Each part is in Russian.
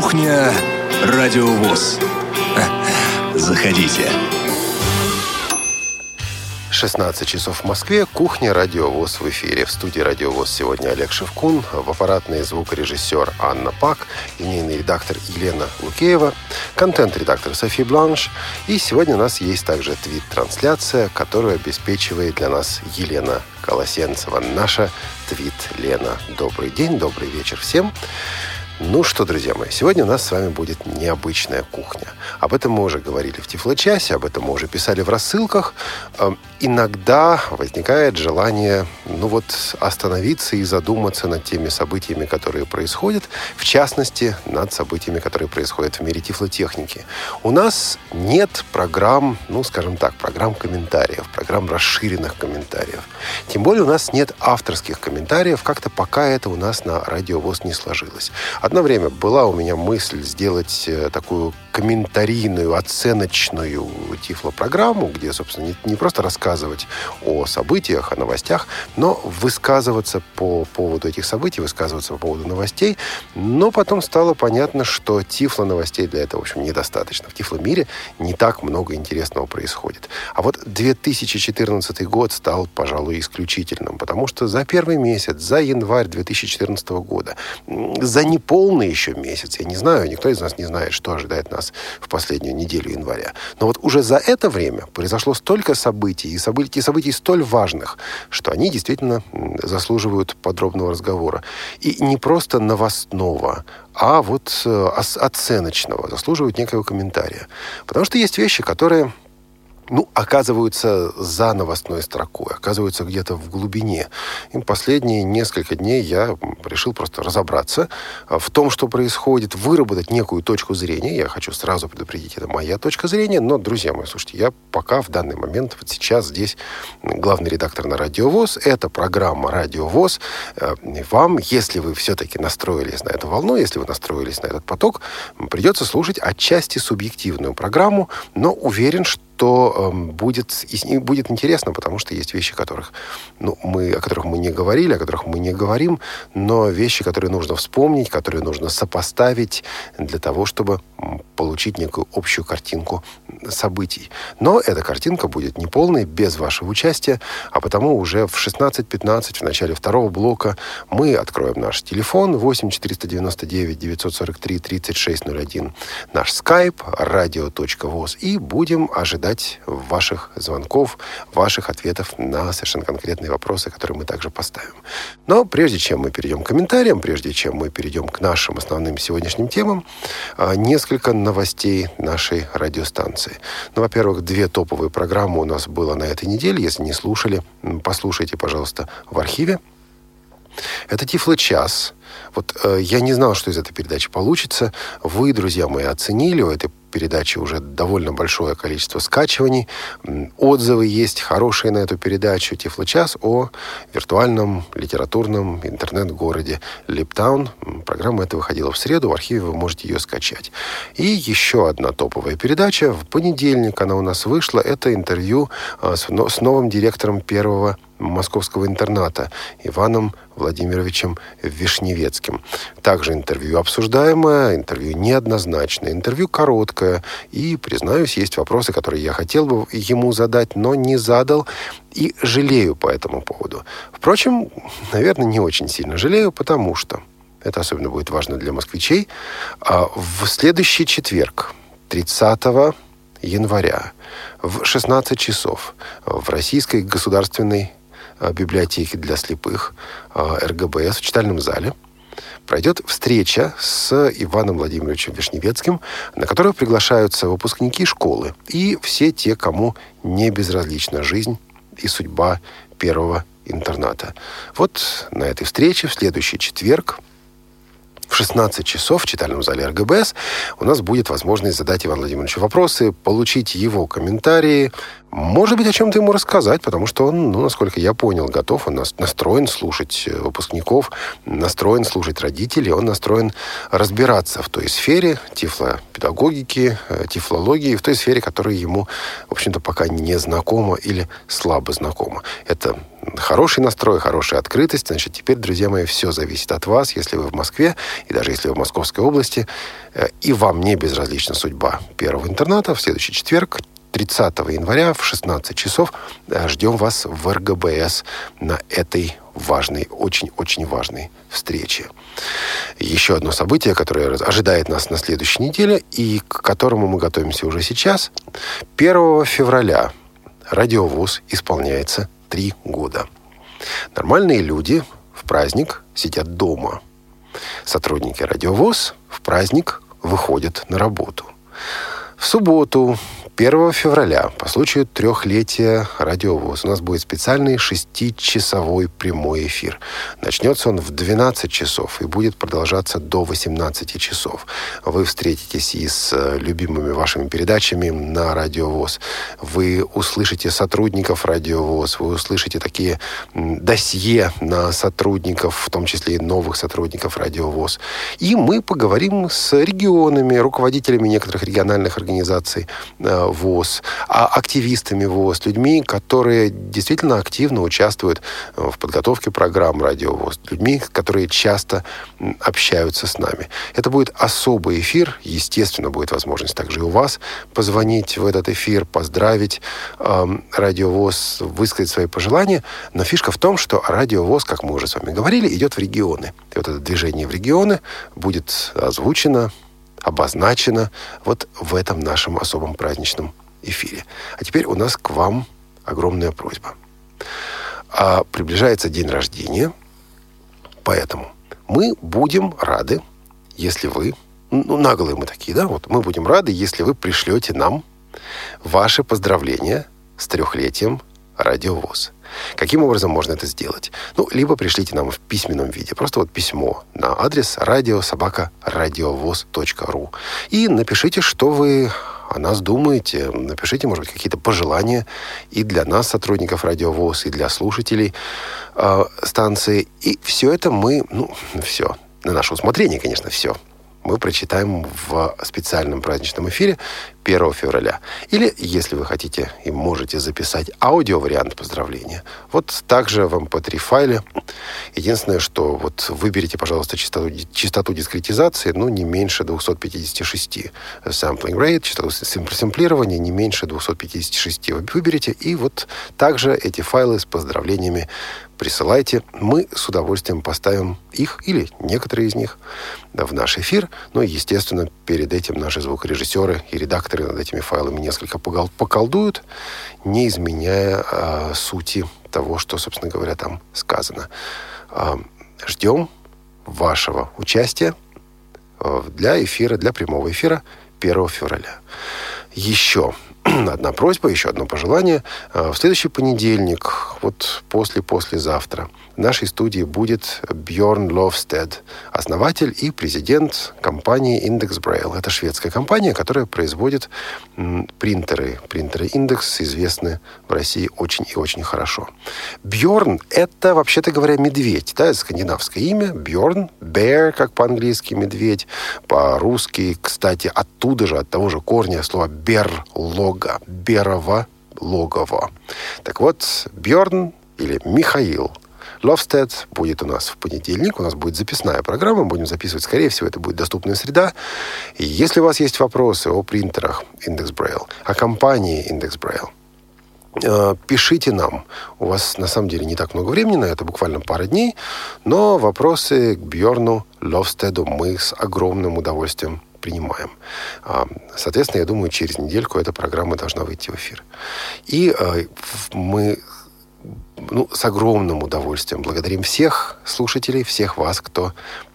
Кухня Радиовоз. Заходите. 16 часов в Москве. Кухня «Радиовоз» в эфире. В студии «Радиовоз» сегодня Олег Шевкун, в аппаратный звукорежиссер Анна Пак, линейный редактор Елена Лукеева, контент-редактор Софи Бланш. И сегодня у нас есть также твит-трансляция, которую обеспечивает для нас Елена Колосенцева. Наша твит-Лена. Добрый день, добрый вечер всем. Ну что, друзья мои, сегодня у нас с вами будет необычная кухня. Об этом мы уже говорили в Тифлочасе, об этом мы уже писали в рассылках. Эм, иногда возникает желание, ну вот, остановиться и задуматься над теми событиями, которые происходят, в частности, над событиями, которые происходят в мире тифлотехники. У нас нет программ, ну, скажем так, программ комментариев, программ расширенных комментариев. Тем более у нас нет авторских комментариев, как-то пока это у нас на радиовоз не сложилось. Одно время была у меня мысль сделать э, такую комментарийную, оценочную тифлопрограмму, где, собственно, не, не просто рассказывать о событиях, о новостях, но высказываться по поводу этих событий, высказываться по поводу новостей. Но потом стало понятно, что тифло новостей для этого, в общем, недостаточно. В тифло мире не так много интересного происходит. А вот 2014 год стал, пожалуй, исключительным, потому что за первый месяц, за январь 2014 года, за непол полный еще месяц. Я не знаю, никто из нас не знает, что ожидает нас в последнюю неделю января. Но вот уже за это время произошло столько событий, и событий, событий столь важных, что они действительно заслуживают подробного разговора. И не просто новостного, а вот э, оценочного, заслуживают некого комментария. Потому что есть вещи, которые ну, оказываются за новостной строкой, оказываются где-то в глубине. И последние несколько дней я решил просто разобраться а, в том, что происходит, выработать некую точку зрения. Я хочу сразу предупредить, это моя точка зрения, но, друзья мои, слушайте, я пока в данный момент, вот сейчас здесь главный редактор на Радиовоз, это программа Радиовоз. А, вам, если вы все-таки настроились на эту волну, если вы настроились на этот поток, придется слушать отчасти субъективную программу, но уверен, что то э, будет, будет интересно, потому что есть вещи, которых, ну, мы, о которых мы не говорили, о которых мы не говорим, но вещи, которые нужно вспомнить, которые нужно сопоставить для того, чтобы получить некую общую картинку событий. Но эта картинка будет неполной, без вашего участия, а потому уже в 16.15, в начале второго блока, мы откроем наш телефон 8 499 943 3601, наш skype radio.voz и будем ожидать ждать ваших звонков, ваших ответов на совершенно конкретные вопросы, которые мы также поставим. Но прежде чем мы перейдем к комментариям, прежде чем мы перейдем к нашим основным сегодняшним темам, а, несколько новостей нашей радиостанции. Ну, во-первых, две топовые программы у нас было на этой неделе. Если не слушали, послушайте, пожалуйста, в архиве. Это Тифло час. Вот э, я не знал, что из этой передачи получится. Вы, друзья мои, оценили у этой передачи уже довольно большое количество скачиваний. Отзывы есть хорошие на эту передачу «Тифлочас» о виртуальном литературном интернет-городе Липтаун. Программа эта выходила в среду, в архиве вы можете ее скачать. И еще одна топовая передача. В понедельник она у нас вышла. Это интервью а, с новым директором первого московского интерната Иваном Владимировичем Вишневецким. Также интервью обсуждаемое, интервью неоднозначное, интервью короткое. И, признаюсь, есть вопросы, которые я хотел бы ему задать, но не задал. И жалею по этому поводу. Впрочем, наверное, не очень сильно жалею, потому что, это особенно будет важно для москвичей, а в следующий четверг, 30 января, в 16 часов в Российской государственной библиотеки для слепых э, РГБС в читальном зале пройдет встреча с Иваном Владимировичем Вишневецким, на которую приглашаются выпускники школы и все те, кому не безразлична жизнь и судьба первого интерната. Вот на этой встрече в следующий четверг в 16 часов в читальном зале РГБС у нас будет возможность задать Ивану Владимировичу вопросы, получить его комментарии, может быть, о чем-то ему рассказать, потому что он, ну, насколько я понял, готов, он настроен слушать э, выпускников, настроен слушать родителей, он настроен разбираться в той сфере тифлопедагогики, э, тифлологии, в той сфере, которая ему, в общем-то, пока не знакома или слабо знакома. Это хороший настрой, хорошая открытость. Значит, теперь, друзья мои, все зависит от вас. Если вы в Москве, и даже если вы в Московской области, э, и вам не безразлична судьба первого интерната, в следующий четверг, 30 января в 16 часов э, ждем вас в РГБС на этой важной, очень-очень важной встрече. Еще одно событие, которое ожидает нас на следующей неделе и к которому мы готовимся уже сейчас. 1 февраля радиовуз исполняется три года. Нормальные люди в праздник сидят дома. Сотрудники радиовоз в праздник выходят на работу. В субботу 1 февраля по случаю трехлетия радиовоз у нас будет специальный шестичасовой прямой эфир. Начнется он в 12 часов и будет продолжаться до 18 часов. Вы встретитесь и с э, любимыми вашими передачами на радиовоз. Вы услышите сотрудников радиовоз, вы услышите такие досье на сотрудников, в том числе и новых сотрудников радиовоз. И мы поговорим с регионами, руководителями некоторых региональных организаций э, ВОЗ, а активистами ВОЗ, людьми, которые действительно активно участвуют э, в подготовке программ Радио ВОЗ, людьми, которые часто общаются с нами. Это будет особый эфир, естественно, будет возможность также и у вас позвонить в этот эфир, поздравить э, Радио ВОЗ, высказать свои пожелания, но фишка в том, что Радио ВОЗ, как мы уже с вами говорили, идет в регионы. И вот это движение в регионы будет озвучено обозначено вот в этом нашем особом праздничном эфире. А теперь у нас к вам огромная просьба. А приближается день рождения, поэтому мы будем рады, если вы, ну, наглые мы такие, да, вот мы будем рады, если вы пришлете нам ваши поздравления с трехлетием радиовоз. Каким образом можно это сделать? Ну, либо пришлите нам в письменном виде, просто вот письмо на адрес радиособака.радиовоз.ру и напишите, что вы о нас думаете. Напишите, может быть, какие-то пожелания и для нас, сотрудников Радиовоз, и для слушателей э, станции. И все это мы, ну, все, на наше усмотрение, конечно, все мы прочитаем в специальном праздничном эфире 1 февраля. Или, если вы хотите и можете записать аудиовариант поздравления, вот также в MP3 эм файле. Единственное, что вот выберите, пожалуйста, частоту, частоту дискретизации, ну, не меньше 256 sampling rate, частоту сэмплирования не меньше 256 выберите, и вот также эти файлы с поздравлениями присылайте. Мы с удовольствием поставим их или некоторые из них в наш эфир. Ну и, естественно, перед этим наши звукорежиссеры и редакторы над этими файлами несколько поколдуют, не изменяя э, сути того, что, собственно говоря, там сказано. Э, ждем вашего участия э, для эфира, для прямого эфира 1 февраля. Еще одна просьба, еще одно пожелание. А, в следующий понедельник, вот после-послезавтра, в нашей студии будет Бьорн Ловстед, основатель и президент компании Index Braille. Это шведская компания, которая производит принтеры. Принтеры Index известны в России очень и очень хорошо. Бьорн — это, вообще-то говоря, медведь. Да, это скандинавское имя. Бьорн, bear, как по-английски, медведь. По-русски, кстати, оттуда же, от того же корня слова берлога, берова логово. Так вот, Бьорн или Михаил Ловстед будет у нас в понедельник. У нас будет записная программа. Будем записывать, скорее всего, это будет доступная среда. И если у вас есть вопросы о принтерах Index Braille, о компании Index Braille, э, пишите нам. У вас на самом деле не так много времени на это, буквально пара дней, но вопросы к Бьорну Ловстеду мы с огромным удовольствием принимаем. А, соответственно, я думаю, через недельку эта программа должна выйти в эфир. И э, мы ну, с огромным удовольствием благодарим всех слушателей, всех вас, кто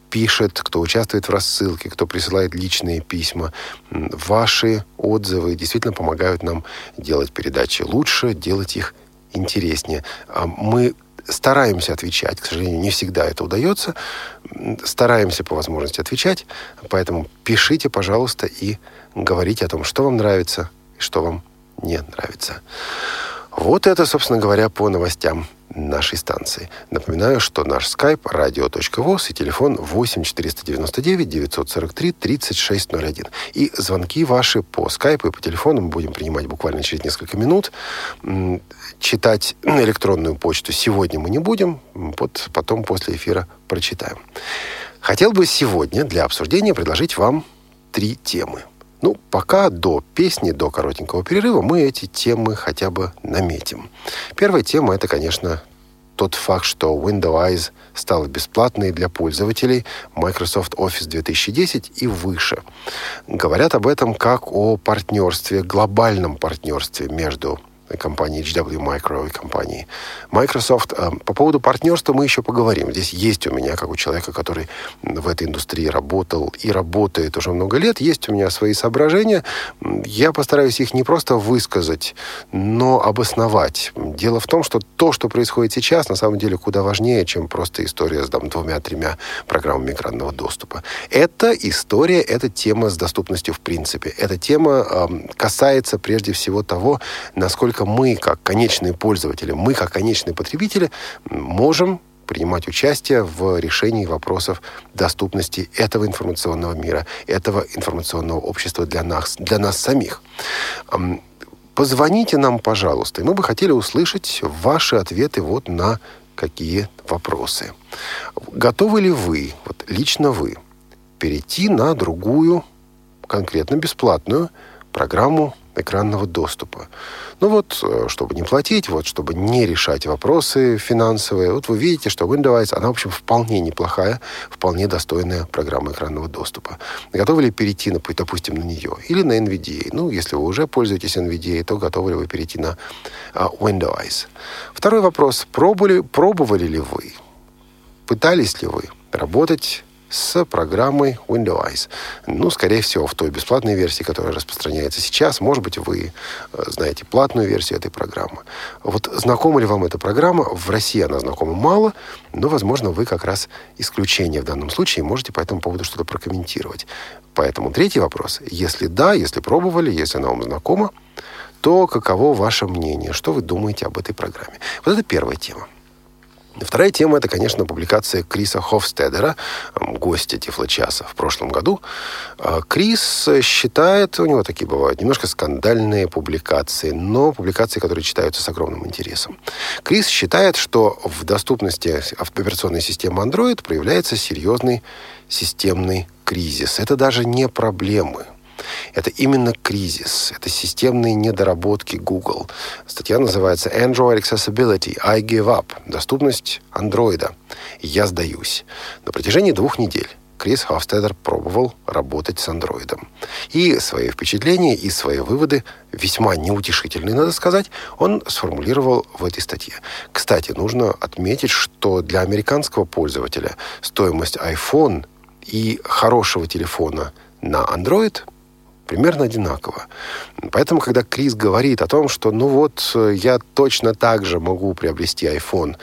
пишет, кто участвует в рассылке, кто присылает личные письма. Ваши отзывы действительно помогают нам делать передачи лучше, делать их интереснее. А мы стараемся отвечать, к сожалению, не всегда это удается. Стараемся по возможности отвечать, поэтому пишите, пожалуйста, и говорите о том, что вам нравится и что вам не нравится. Вот это, собственно говоря, по новостям нашей станции. Напоминаю, что наш скайп radio.voz и телефон 8 499 943 3601. И звонки ваши по скайпу и по телефону мы будем принимать буквально через несколько минут. Читать электронную почту сегодня мы не будем, вот потом после эфира прочитаем. Хотел бы сегодня для обсуждения предложить вам три темы. Ну, пока до песни, до коротенького перерыва мы эти темы хотя бы наметим. Первая тема – это, конечно, тот факт, что Windows стала бесплатной для пользователей Microsoft Office 2010 и выше. Говорят об этом как о партнерстве, глобальном партнерстве между компании HW Micro и компании Microsoft. Э, по поводу партнерства мы еще поговорим. Здесь есть у меня, как у человека, который в этой индустрии работал и работает уже много лет, есть у меня свои соображения. Я постараюсь их не просто высказать, но обосновать. Дело в том, что то, что происходит сейчас, на самом деле куда важнее, чем просто история с двумя-тремя программами экранного доступа. Это история, это тема с доступностью в принципе. Эта тема э, касается прежде всего того, насколько только мы, как конечные пользователи, мы, как конечные потребители, можем принимать участие в решении вопросов доступности этого информационного мира, этого информационного общества для нас, для нас самих. Позвоните нам, пожалуйста, и мы бы хотели услышать ваши ответы вот на какие вопросы. Готовы ли вы, вот лично вы, перейти на другую, конкретно бесплатную программу экранного доступа. Ну вот, э, чтобы не платить, вот, чтобы не решать вопросы финансовые, вот вы видите, что Windows, она, в общем, вполне неплохая, вполне достойная программа экранного доступа. Готовы ли перейти, на, допустим, на нее? Или на NVDA? Ну, если вы уже пользуетесь NVDA, то готовы ли вы перейти на uh, Windows? Второй вопрос. Пробовали, пробовали ли вы? Пытались ли вы работать с программой Windows. Ну, скорее всего, в той бесплатной версии, которая распространяется сейчас. Может быть, вы э, знаете платную версию этой программы. Вот знакома ли вам эта программа? В России она знакома мало, но, возможно, вы как раз исключение в данном случае можете по этому поводу что-то прокомментировать. Поэтому третий вопрос. Если да, если пробовали, если она вам знакома, то каково ваше мнение? Что вы думаете об этой программе? Вот это первая тема. Вторая тема – это, конечно, публикация Криса Хофстедера, гостя Тифлочаса в прошлом году. А, Крис считает, у него такие бывают, немножко скандальные публикации, но публикации, которые читаются с огромным интересом. Крис считает, что в доступности операционной системы Android проявляется серьезный системный кризис. Это даже не проблемы – это именно кризис, это системные недоработки Google. Статья называется Android Accessibility, I Give Up, доступность андроида. Я сдаюсь. На протяжении двух недель Крис Хофстедер пробовал работать с андроидом. И свои впечатления, и свои выводы, весьма неутешительные, надо сказать, он сформулировал в этой статье. Кстати, нужно отметить, что для американского пользователя стоимость iPhone и хорошего телефона на Android – примерно одинаково. Поэтому, когда Крис говорит о том, что ну вот э, я точно так же могу приобрести iPhone,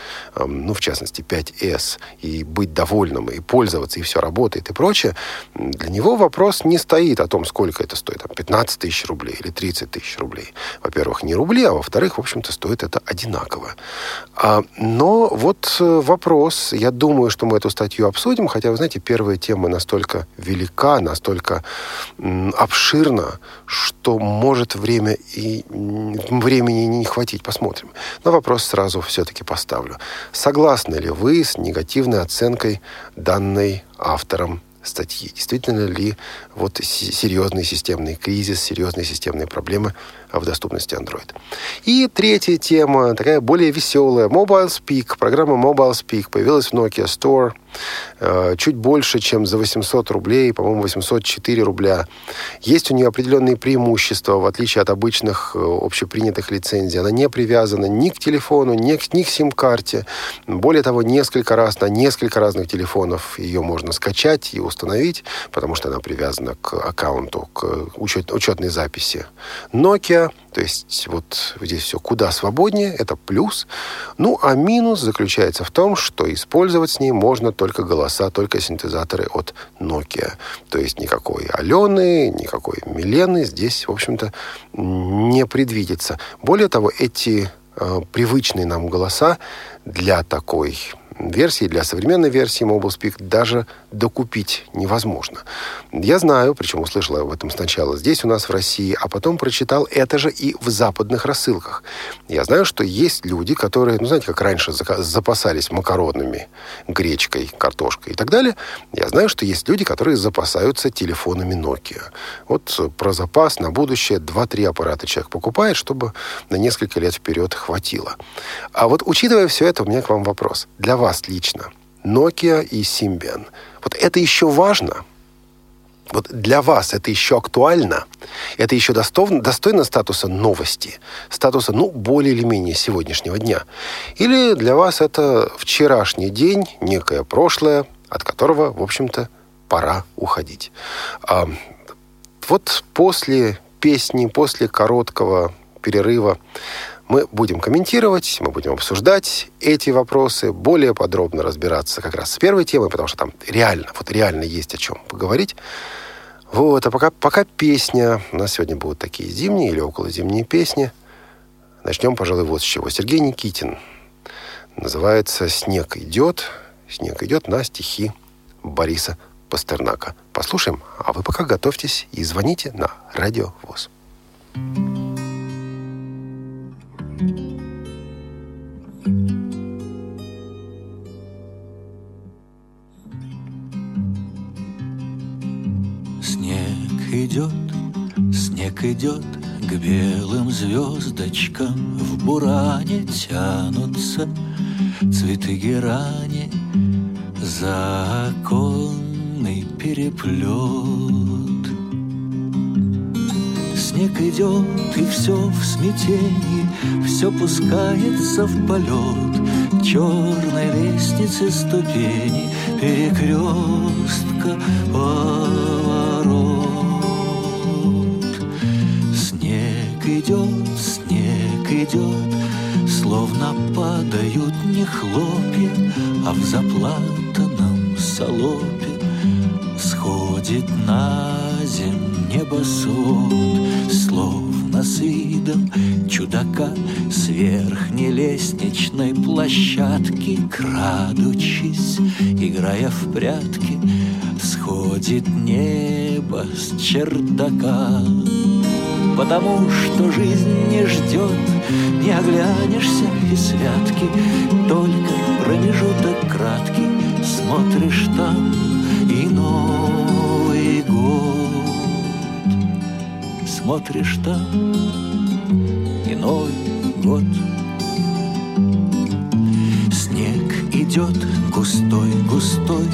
ну, в частности, 5S, и быть довольным, и пользоваться, и все работает, и прочее, для него вопрос не стоит о том, сколько это стоит, там, 15 тысяч рублей или 30 тысяч рублей. Во-первых, не рубли, а во-вторых, в общем-то, стоит это одинаково. А, но вот э, вопрос, я думаю, что мы эту статью обсудим, хотя, вы знаете, первая тема настолько велика, настолько обширна, обширно, что может время и времени не хватить. Посмотрим. Но вопрос сразу все-таки поставлю. Согласны ли вы с негативной оценкой данной автором статьи. Действительно ли вот серьезный системный кризис, серьезные системные проблемы в доступности Android. И третья тема, такая более веселая. Mobile Speak. Программа Mobile Speak появилась в Nokia Store – Э, чуть больше, чем за 800 рублей, по-моему, 804 рубля. Есть у нее определенные преимущества, в отличие от обычных э, общепринятых лицензий. Она не привязана ни к телефону, ни к, ни к сим-карте. Более того, несколько раз на несколько разных телефонов ее можно скачать и установить, потому что она привязана к аккаунту, к учет, учетной записи. Nokia то есть вот здесь все куда свободнее, это плюс. Ну, а минус заключается в том, что использовать с ней можно только голоса, только синтезаторы от Nokia. То есть никакой Алены, никакой Милены здесь, в общем-то, не предвидится. Более того, эти э, привычные нам голоса для такой версии, для современной версии Mobile Speak даже докупить невозможно. Я знаю, причем услышал об этом сначала здесь у нас в России, а потом прочитал это же и в западных рассылках. Я знаю, что есть люди, которые, ну, знаете, как раньше запасались макаронами, гречкой, картошкой и так далее. Я знаю, что есть люди, которые запасаются телефонами Nokia. Вот про запас на будущее 2-3 аппарата человек покупает, чтобы на несколько лет вперед хватило. А вот учитывая все это, у меня к вам вопрос. Для вас вас лично, Nokia и Symbian. Вот это еще важно? Вот для вас это еще актуально? Это еще достойно, достойно статуса новости? Статуса, ну, более или менее сегодняшнего дня? Или для вас это вчерашний день, некое прошлое, от которого, в общем-то, пора уходить? А, вот после песни, после короткого перерыва мы будем комментировать, мы будем обсуждать эти вопросы, более подробно разбираться как раз с первой темой, потому что там реально, вот реально есть о чем поговорить. Вот, а пока, пока песня, у нас сегодня будут такие зимние или около зимние песни. Начнем, пожалуй, вот с чего. Сергей Никитин. Называется «Снег идет». «Снег идет» на стихи Бориса Пастернака. Послушаем, а вы пока готовьтесь и звоните на Радио ВОЗ. thank you идет, снег идет К белым звездочкам. В буране тянутся Цветы герани За оконный переплет Снег идет, и все в смятении Все пускается в полет. Черной лестницы ступени Перекрестка поворот. Идет, снег идет, Словно падают не хлопья, А в заплатанном солопе Сходит на земь небосвод, Словно с видом чудака С верхней лестничной площадки Крадучись, играя в прятки, Сходит небо с чердака. Потому что жизнь не ждет, не оглянешься и святки, только промежуток краткий, смотришь там и Новый год. Смотришь там и Новый год. Снег идет густой-густой,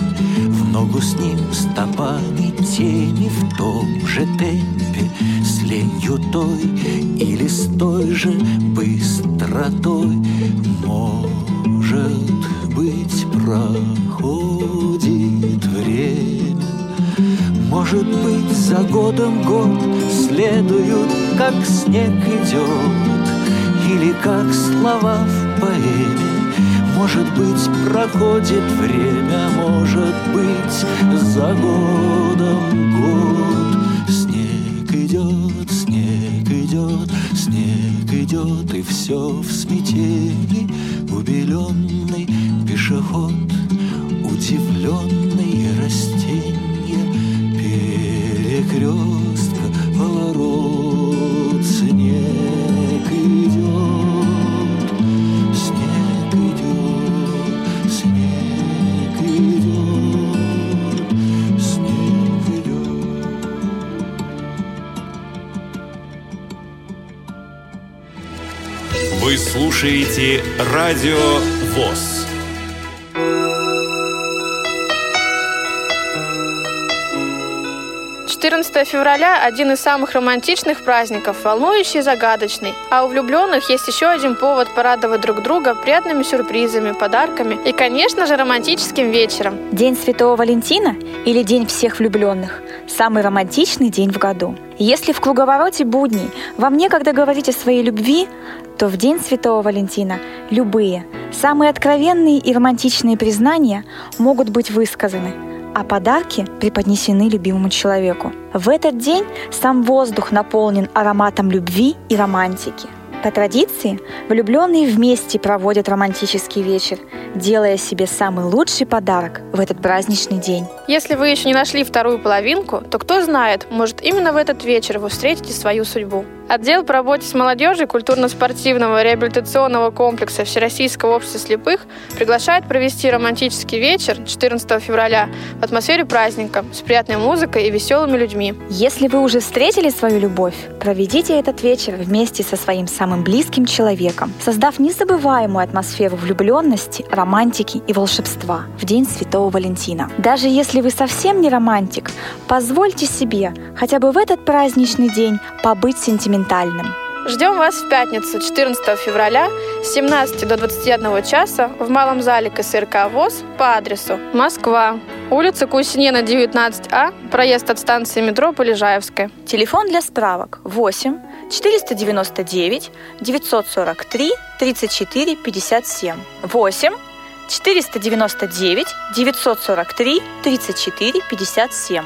в ногу с ним стопами тени в том же темпе ленью той или с той же быстротой Может быть, проходит время. Может быть, за годом год следуют, как снег идет Или как слова в поэме. Может быть, проходит время, может быть, за годом год. Идет, снег идет, снег идет, и все в смятении, убеленный пешеход, удивленные растения, перекрестка, поворот, снег идет, снег идет, снег идет. Вы слушаете Радио ВОЗ. Четырнадцатое февраля – один из самых романтичных праздников, волнующий и загадочный. А у влюбленных есть еще один повод порадовать друг друга приятными сюрпризами, подарками и, конечно же, романтическим вечером. День Святого Валентина или День всех влюбленных – самый романтичный день в году. Если в круговороте будней вам некогда говорить о своей любви, то в День Святого Валентина любые, самые откровенные и романтичные признания могут быть высказаны, а подарки преподнесены любимому человеку. В этот день сам воздух наполнен ароматом любви и романтики. По традиции, влюбленные вместе проводят романтический вечер, делая себе самый лучший подарок в этот праздничный день. Если вы еще не нашли вторую половинку, то кто знает, может именно в этот вечер вы встретите свою судьбу. Отдел по работе с молодежью культурно-спортивного реабилитационного комплекса Всероссийского общества слепых приглашает провести романтический вечер 14 февраля в атмосфере праздника с приятной музыкой и веселыми людьми. Если вы уже встретили свою любовь, проведите этот вечер вместе со своим самым близким человеком, создав незабываемую атмосферу влюбленности, романтики и волшебства в День Святого Валентина. Даже если вы совсем не романтик, позвольте себе хотя бы в этот праздничный день побыть сентиментальным сентиментальным. Ждем вас в пятницу, 14 февраля, с 17 до 21 часа в Малом зале КСРК ВОЗ по адресу Москва, улица Кусинена, 19А, проезд от станции метро Полежаевская. Телефон для справок 8 499 943 34 57 8 499 943 34 57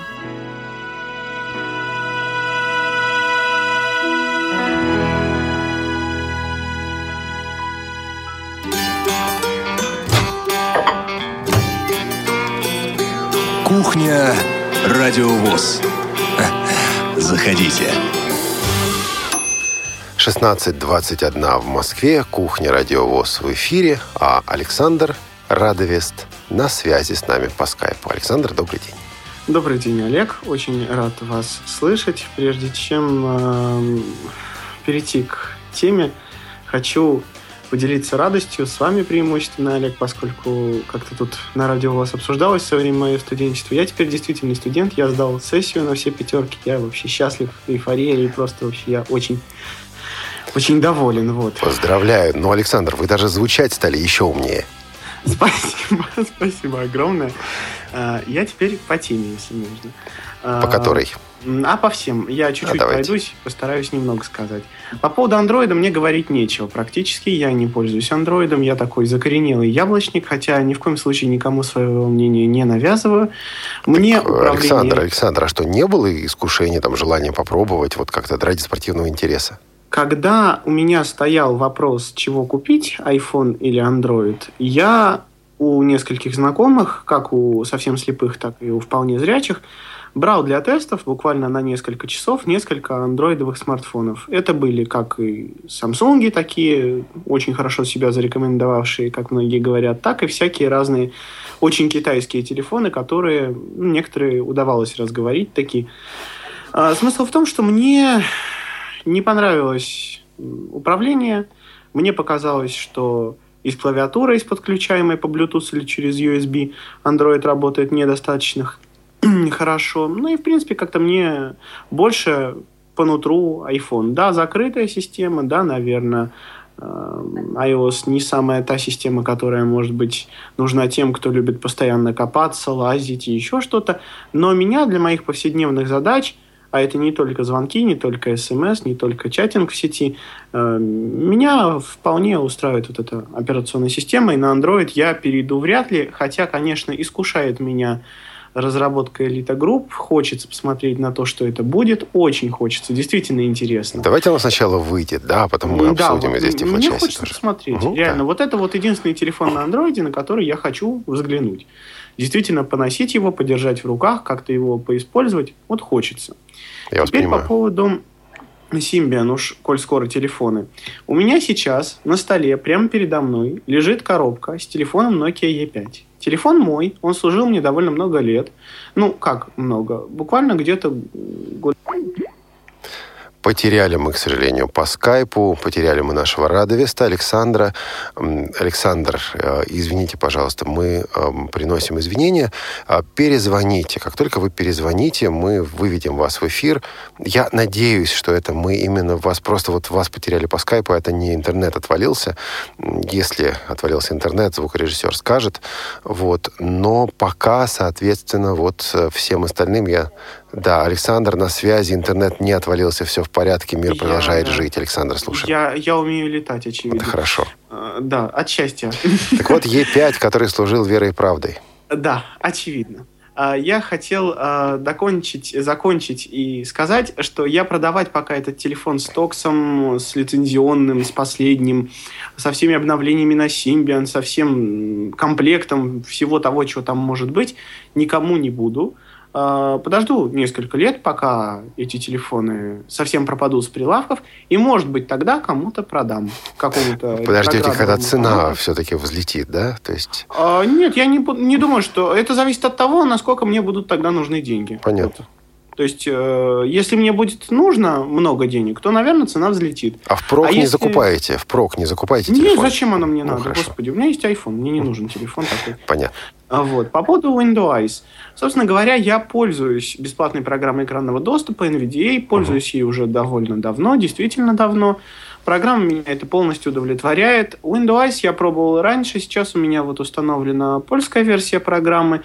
Кухня Радиовоз. Заходите. 16.21 в Москве. Кухня Радиовоз в эфире. А Александр Радовест на связи с нами по скайпу. Александр, добрый день. Добрый день, Олег. Очень рад вас слышать. Прежде чем э, перейти к теме, хочу поделиться радостью с вами преимущественно, Олег, поскольку как-то тут на радио у вас обсуждалось в свое время мое студенчество. Я теперь действительно студент, я сдал сессию на все пятерки, я вообще счастлив, эйфория, и просто вообще я очень очень доволен. Вот. Поздравляю. Ну, Александр, вы даже звучать стали еще умнее. Спасибо, спасибо огромное. А, я теперь по теме, если нужно. По которой? А по всем. Я чуть-чуть а пройдусь, постараюсь немного сказать. По поводу андроида мне говорить нечего. Практически я не пользуюсь андроидом. Я такой закоренелый яблочник, хотя ни в коем случае никому своего мнения не навязываю. Мне так, управление... Александр, Александр, а что, не было искушения, там, желания попробовать вот как-то ради спортивного интереса? Когда у меня стоял вопрос, чего купить, iPhone или Android, я у нескольких знакомых, как у совсем слепых, так и у вполне зрячих, брал для тестов буквально на несколько часов несколько андроидовых смартфонов. Это были как и Samsung такие, очень хорошо себя зарекомендовавшие, как многие говорят, так и всякие разные очень китайские телефоны, которые ну, некоторые удавалось разговорить такие. А, смысл в том, что мне не понравилось управление, мне показалось, что и с клавиатурой, с подключаемой по Bluetooth или через USB, Android работает недостаточно хорошо. Ну и, в принципе, как-то мне больше по нутру iPhone. Да, закрытая система, да, наверное, э, iOS не самая та система, которая, может быть, нужна тем, кто любит постоянно копаться, лазить и еще что-то. Но меня для моих повседневных задач, а это не только звонки, не только смс, не только chatting в сети, э, меня вполне устраивает вот эта операционная система, и на Android я перейду вряд ли, хотя, конечно, искушает меня разработка Элита Групп. Хочется посмотреть на то, что это будет. Очень хочется. Действительно интересно. Давайте оно сначала выйдет, да, а потом мы да, обсудим вот, здесь Мне хочется тоже. посмотреть. Угу, Реально, да. вот это вот единственный телефон на андроиде, на который я хочу взглянуть. Действительно, поносить его, подержать в руках, как-то его поиспользовать. Вот хочется. Я Теперь понимаю. по поводу Symbian, уж коль скоро телефоны. У меня сейчас на столе, прямо передо мной, лежит коробка с телефоном Nokia E5. Телефон мой, он служил мне довольно много лет. Ну, как много? Буквально где-то год Потеряли мы, к сожалению, по скайпу, потеряли мы нашего Радовеста Александра. Александр, э, извините, пожалуйста, мы эм, приносим извинения. А, перезвоните. Как только вы перезвоните, мы выведем вас в эфир. Я надеюсь, что это мы именно вас, просто вот вас потеряли по скайпу, это не интернет отвалился. Если отвалился интернет, звукорежиссер скажет. Вот. Но пока, соответственно, вот э, всем остальным я да, Александр на связи, интернет не отвалился, все в порядке, мир я, продолжает жить. Александр, слушай. Я, я умею летать, очевидно. Это хорошо. Uh, да, от счастья. Так вот, Е5, который служил верой и правдой. Да, очевидно. А, я хотел а, докончить, закончить и сказать, что я продавать пока этот телефон с токсом, с лицензионным, с последним, со всеми обновлениями на Symbian, со всем комплектом всего того, чего там может быть, никому не буду. А, подожду несколько лет, пока эти телефоны совсем пропадут с прилавков, и, может быть, тогда кому-то продам. Какому-то Подождите, когда цена все-таки взлетит, да? То есть... А, нет, я не, не думаю, что... Это зависит от того, насколько мне будут тогда нужны деньги. Понятно. То есть, э, если мне будет нужно много денег, то, наверное, цена взлетит. А в прок А не если- закупаете? В прок не закупаете Нет, телефон? зачем оно мне Ну, надо? хорошо. Господи, у меня есть iPhone, мне не нужен телефон такой. Понятно. А Вот. По поводу Windows. Собственно говоря, я пользуюсь бесплатной программой экранного доступа NVDA, пользуюсь ей уже довольно давно, действительно давно. Программа меня это полностью удовлетворяет. Windows я пробовал раньше, сейчас у меня вот установлена польская версия программы.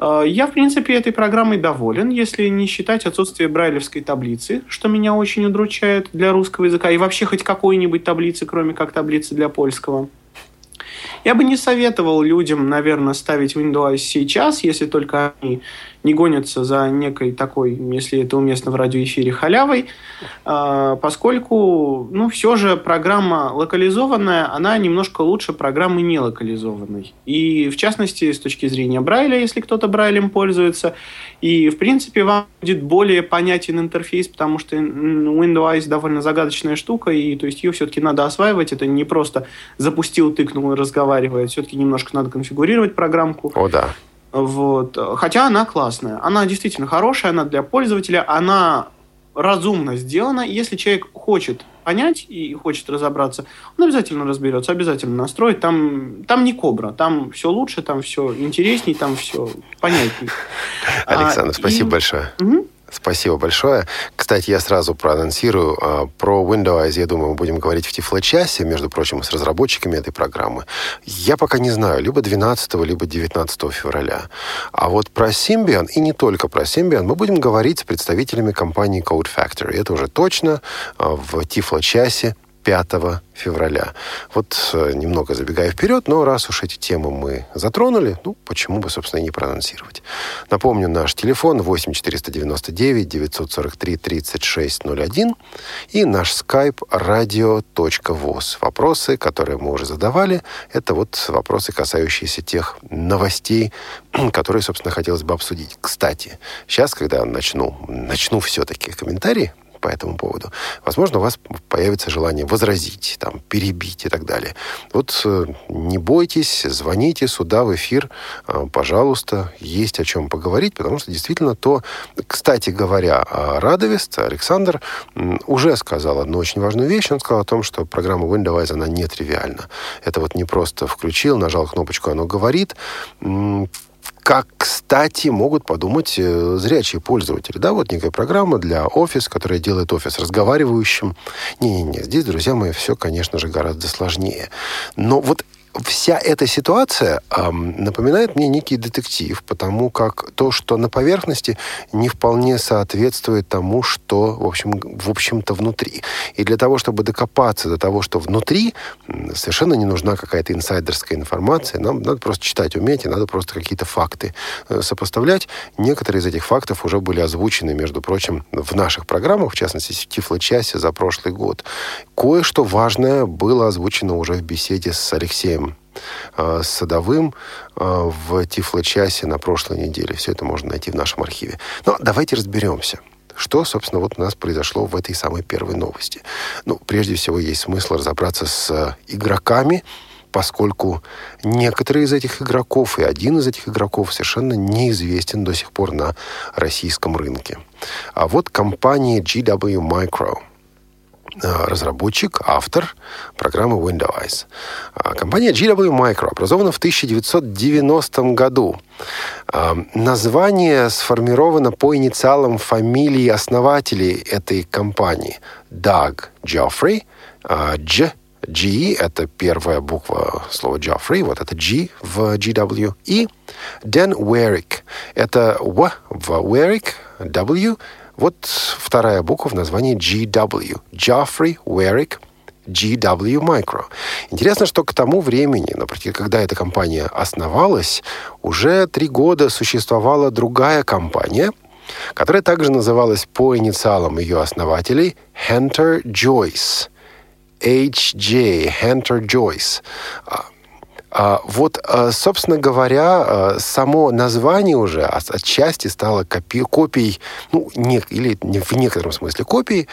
Э, Я, в принципе, этой программой доволен, если не считать отсутствие брайлевской таблицы, что меня очень удручает для русского языка, и вообще хоть какой-нибудь таблицы, кроме как таблицы для польского. Я бы не советовал людям, наверное, ставить Windows сейчас, если только они не гонятся за некой такой, если это уместно в радиоэфире, халявой, а, поскольку, ну, все же программа локализованная, она немножко лучше программы нелокализованной. И, в частности, с точки зрения Брайля, если кто-то Брайлем пользуется, и, в принципе, вам будет более понятен интерфейс, потому что Windows довольно загадочная штука, и то есть ее все-таки надо осваивать. Это не просто запустил, тыкнул и разговаривает. Все-таки немножко надо конфигурировать программку. О, да. Вот. Хотя она классная. Она действительно хорошая, она для пользователя, она разумно сделана. Если человек хочет понять и хочет разобраться, он обязательно разберется, обязательно настроит. Там, там не кобра, там все лучше, там все интересней, там все понятней. Александр, А, спасибо и- большое. Мгм. Спасибо большое. Кстати, я сразу проанонсирую. а, Про Windows, я думаю, мы будем говорить в Тифло-часе, между прочим, с разработчиками этой программы. Я пока не знаю, либо 12, либо 19 февраля. А вот про Symbian, и не только про Symbian, мы будем говорить с представителями компании Code Factory. Это уже точно а, в Тифло-часе 5 февраля. Вот э, немного забегая вперед, но раз уж эти темы мы затронули, ну, почему бы, собственно, и не проанонсировать. Напомню, наш телефон 8499 943 3601 и наш скайп radio.voz. Вопросы, которые мы уже задавали, это вот вопросы, касающиеся тех новостей, которые, собственно, хотелось бы обсудить. Кстати, сейчас, когда начну, начну все-таки комментарии, по этому поводу. Возможно, у вас появится желание возразить, там, перебить и так далее. Вот э, не бойтесь, звоните сюда в эфир, э, пожалуйста, есть о чем поговорить, потому что действительно то, кстати говоря, о Радовест, Александр уже сказал одну очень важную вещь. Он сказал о том, что программа Windows, она нетривиальна. Это вот не просто включил, нажал кнопочку, оно говорит. Как, кстати, могут подумать э, зрячие пользователи. Да, вот некая программа для офис, которая делает офис разговаривающим. Не-не-не, здесь, друзья мои, все, конечно же, гораздо сложнее. Но вот вся эта ситуация ам, напоминает мне некий детектив, потому как то, что на поверхности, не вполне соответствует тому, что, в, общем, в общем-то, внутри. И для того, чтобы докопаться до того, что внутри, совершенно не нужна какая-то инсайдерская информация. Нам надо просто читать уметь, и надо просто какие-то факты э, сопоставлять. Некоторые из этих фактов уже были озвучены, между прочим, в наших программах, в частности, в Тифло-часе за прошлый год. Кое-что важное было озвучено уже в беседе с Алексеем э, Садовым э, в Тифло-часе на прошлой неделе. Все это можно найти в нашем архиве. Но давайте разберемся. Что, собственно, вот у нас произошло в этой самой первой новости? Ну, прежде всего, есть смысл разобраться с игроками, поскольку некоторые из этих игроков и один из этих игроков совершенно неизвестен до сих пор на российском рынке. А вот компания GW Micro – разработчик, автор программы Windows. А, Компания GW Micro образована в 1990 году. А, Название сформировано по инициалам фамилии основателей этой компании. Даг Джоффри, а, Дж G – это первая буква слова Joffrey, вот это G в GW, и Дэн Уэрик – это W в Уэрик, W, вот вторая буква в названии GW. Joffrey Уэрик GW Micro. Интересно, что к тому времени, например, когда эта компания основалась, уже три года существовала другая компания, которая также называлась по инициалам ее основателей Hunter Joyce. H.J. Hunter Joyce. А, вот, а, собственно говоря, а, само название уже отчасти стало копи копией, ну, не, или в некотором смысле копией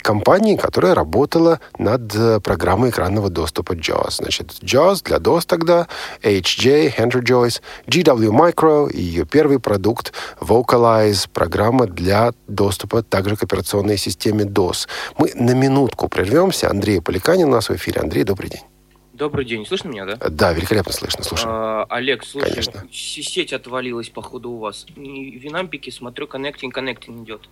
компании, которая работала над э, программой экранного доступа JAWS. Значит, JAWS для DOS тогда, HJ, Hunter Joyce, GW Micro и ее первый продукт Vocalize, программа для доступа также к операционной системе DOS. Мы на минутку прервемся. Андрей Поликанин у нас в эфире. Андрей, добрый день. Добрый день. Слышно меня, да? Да, великолепно слышно. Слушай. А, Олег, слушай, Конечно. сеть отвалилась, походу, у вас. И в смотрю, коннектинг, коннектинг идет.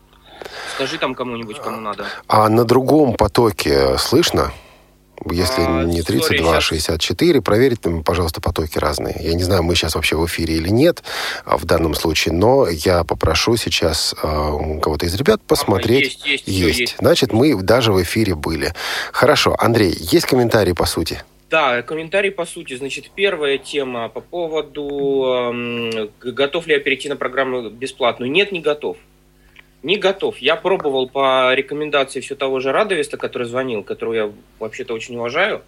Скажи там кому-нибудь, кому надо. А на другом потоке слышно? Если А, не sorry, 32, а щас. 64, проверить, пожалуйста, потоки разные. Я не знаю, мы сейчас вообще в эфире или нет а, в данном случае, но я попрошу сейчас а, у кого-то из ребят посмотреть. есть, есть, всё есть. Значит, мы даже в эфире были. Хорошо, Андрей, есть комментарии по сути? Да, комментарий по сути. Значит, первая тема по поводу г- готов ли я перейти на программу бесплатную. Нет, не готов. Не готов. Я пробовал по рекомендации все того же Радовеста, который звонил, которого я вообще-то очень уважаю,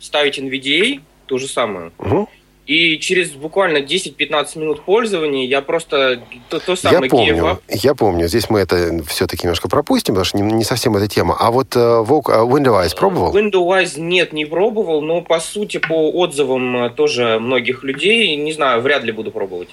ставить NVDA, то же самое. Мгм. И через буквально 10-15 минут пользования я просто то, то самое я помню, up. я помню. Здесь мы это все-таки немножко пропустим, потому что не, не совсем эта тема. А вот э, Windows пробовал? Windows нет, не пробовал, но по сути по отзывам э, тоже многих людей, не знаю, вряд ли буду пробовать.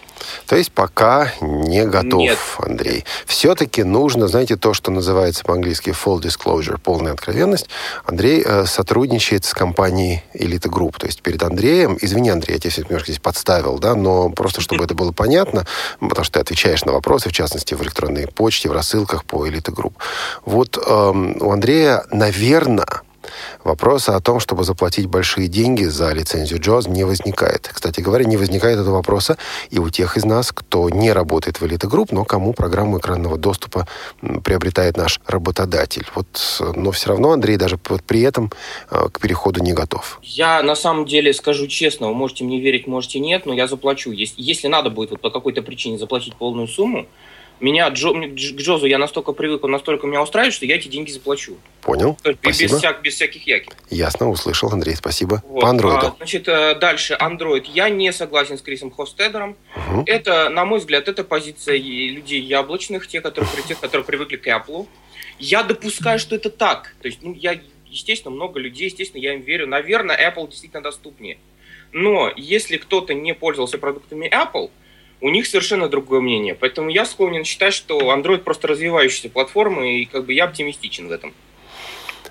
То есть пока не готов, Нет. Андрей. Все-таки нужно, знаете, то, что называется по-английски full disclosure, полная откровенность. Андрей э, сотрудничает с компанией Elite Group. То есть перед Андреем, извини, Андрей, я тебя немножко здесь подставил, да, но просто чтобы это было понятно, потому что ты отвечаешь на вопросы, в частности, в электронной почте, в рассылках по Elite Group. Вот эм, у Андрея, наверное, Вопроса о том, чтобы заплатить большие деньги за лицензию JAWS не возникает. Кстати говоря, не возникает этого вопроса и у тех из нас, кто не работает в Elite Group, но кому программу экранного доступа приобретает наш работодатель. Вот, но все равно Андрей даже при этом э, к переходу не готов. Я на самом деле скажу честно, вы можете мне верить, можете нет, но я заплачу. Если надо будет вот по какой-то причине заплатить полную сумму, меня Джо- Дж- к Джозу я настолько привык, он настолько меня устраивает, что я эти деньги заплачу. Понял? То есть без, Спасибо. всяк- без всяких яких. Ясно, услышал, Андрей, спасибо. Вот. По андроиду. А, значит, э, дальше Android. Я не согласен с Крисом Хофстедером. Мгм. Это, на мой взгляд, это позиция людей яблочных, те, которые, те, которые привыкли к Apple. Я допускаю, что это так. То есть, ну, я, естественно, много людей, естественно, я им верю. Наверное, Apple действительно доступнее. Но если кто-то не пользовался продуктами Apple, у них совершенно другое мнение. Поэтому я склонен считать, что Android просто развивающаяся платформа, и как бы я оптимистичен в этом.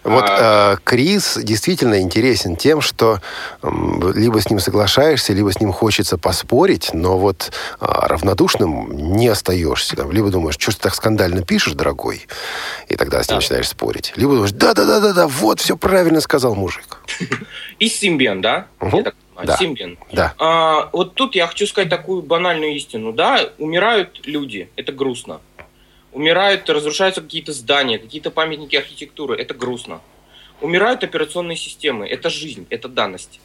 Вот А- э, Крис действительно интересен тем, что м, либо с ним соглашаешься, либо с ним хочется поспорить, но вот а, равнодушным не остаешься. Там, либо думаешь, что ты так скандально пишешь, дорогой, и тогда с ним Да. начинаешь спорить. Либо думаешь, да-да-да-да-да, вот, все правильно сказал мужик. И Symbian, да? Я так Да. Symbian. Да. А, вот тут я хочу сказать такую банальную истину. Да, умирают люди, это грустно. Умирают, разрушаются какие-то здания, какие-то памятники архитектуры, это грустно. Умирают операционные системы, это жизнь, это данность.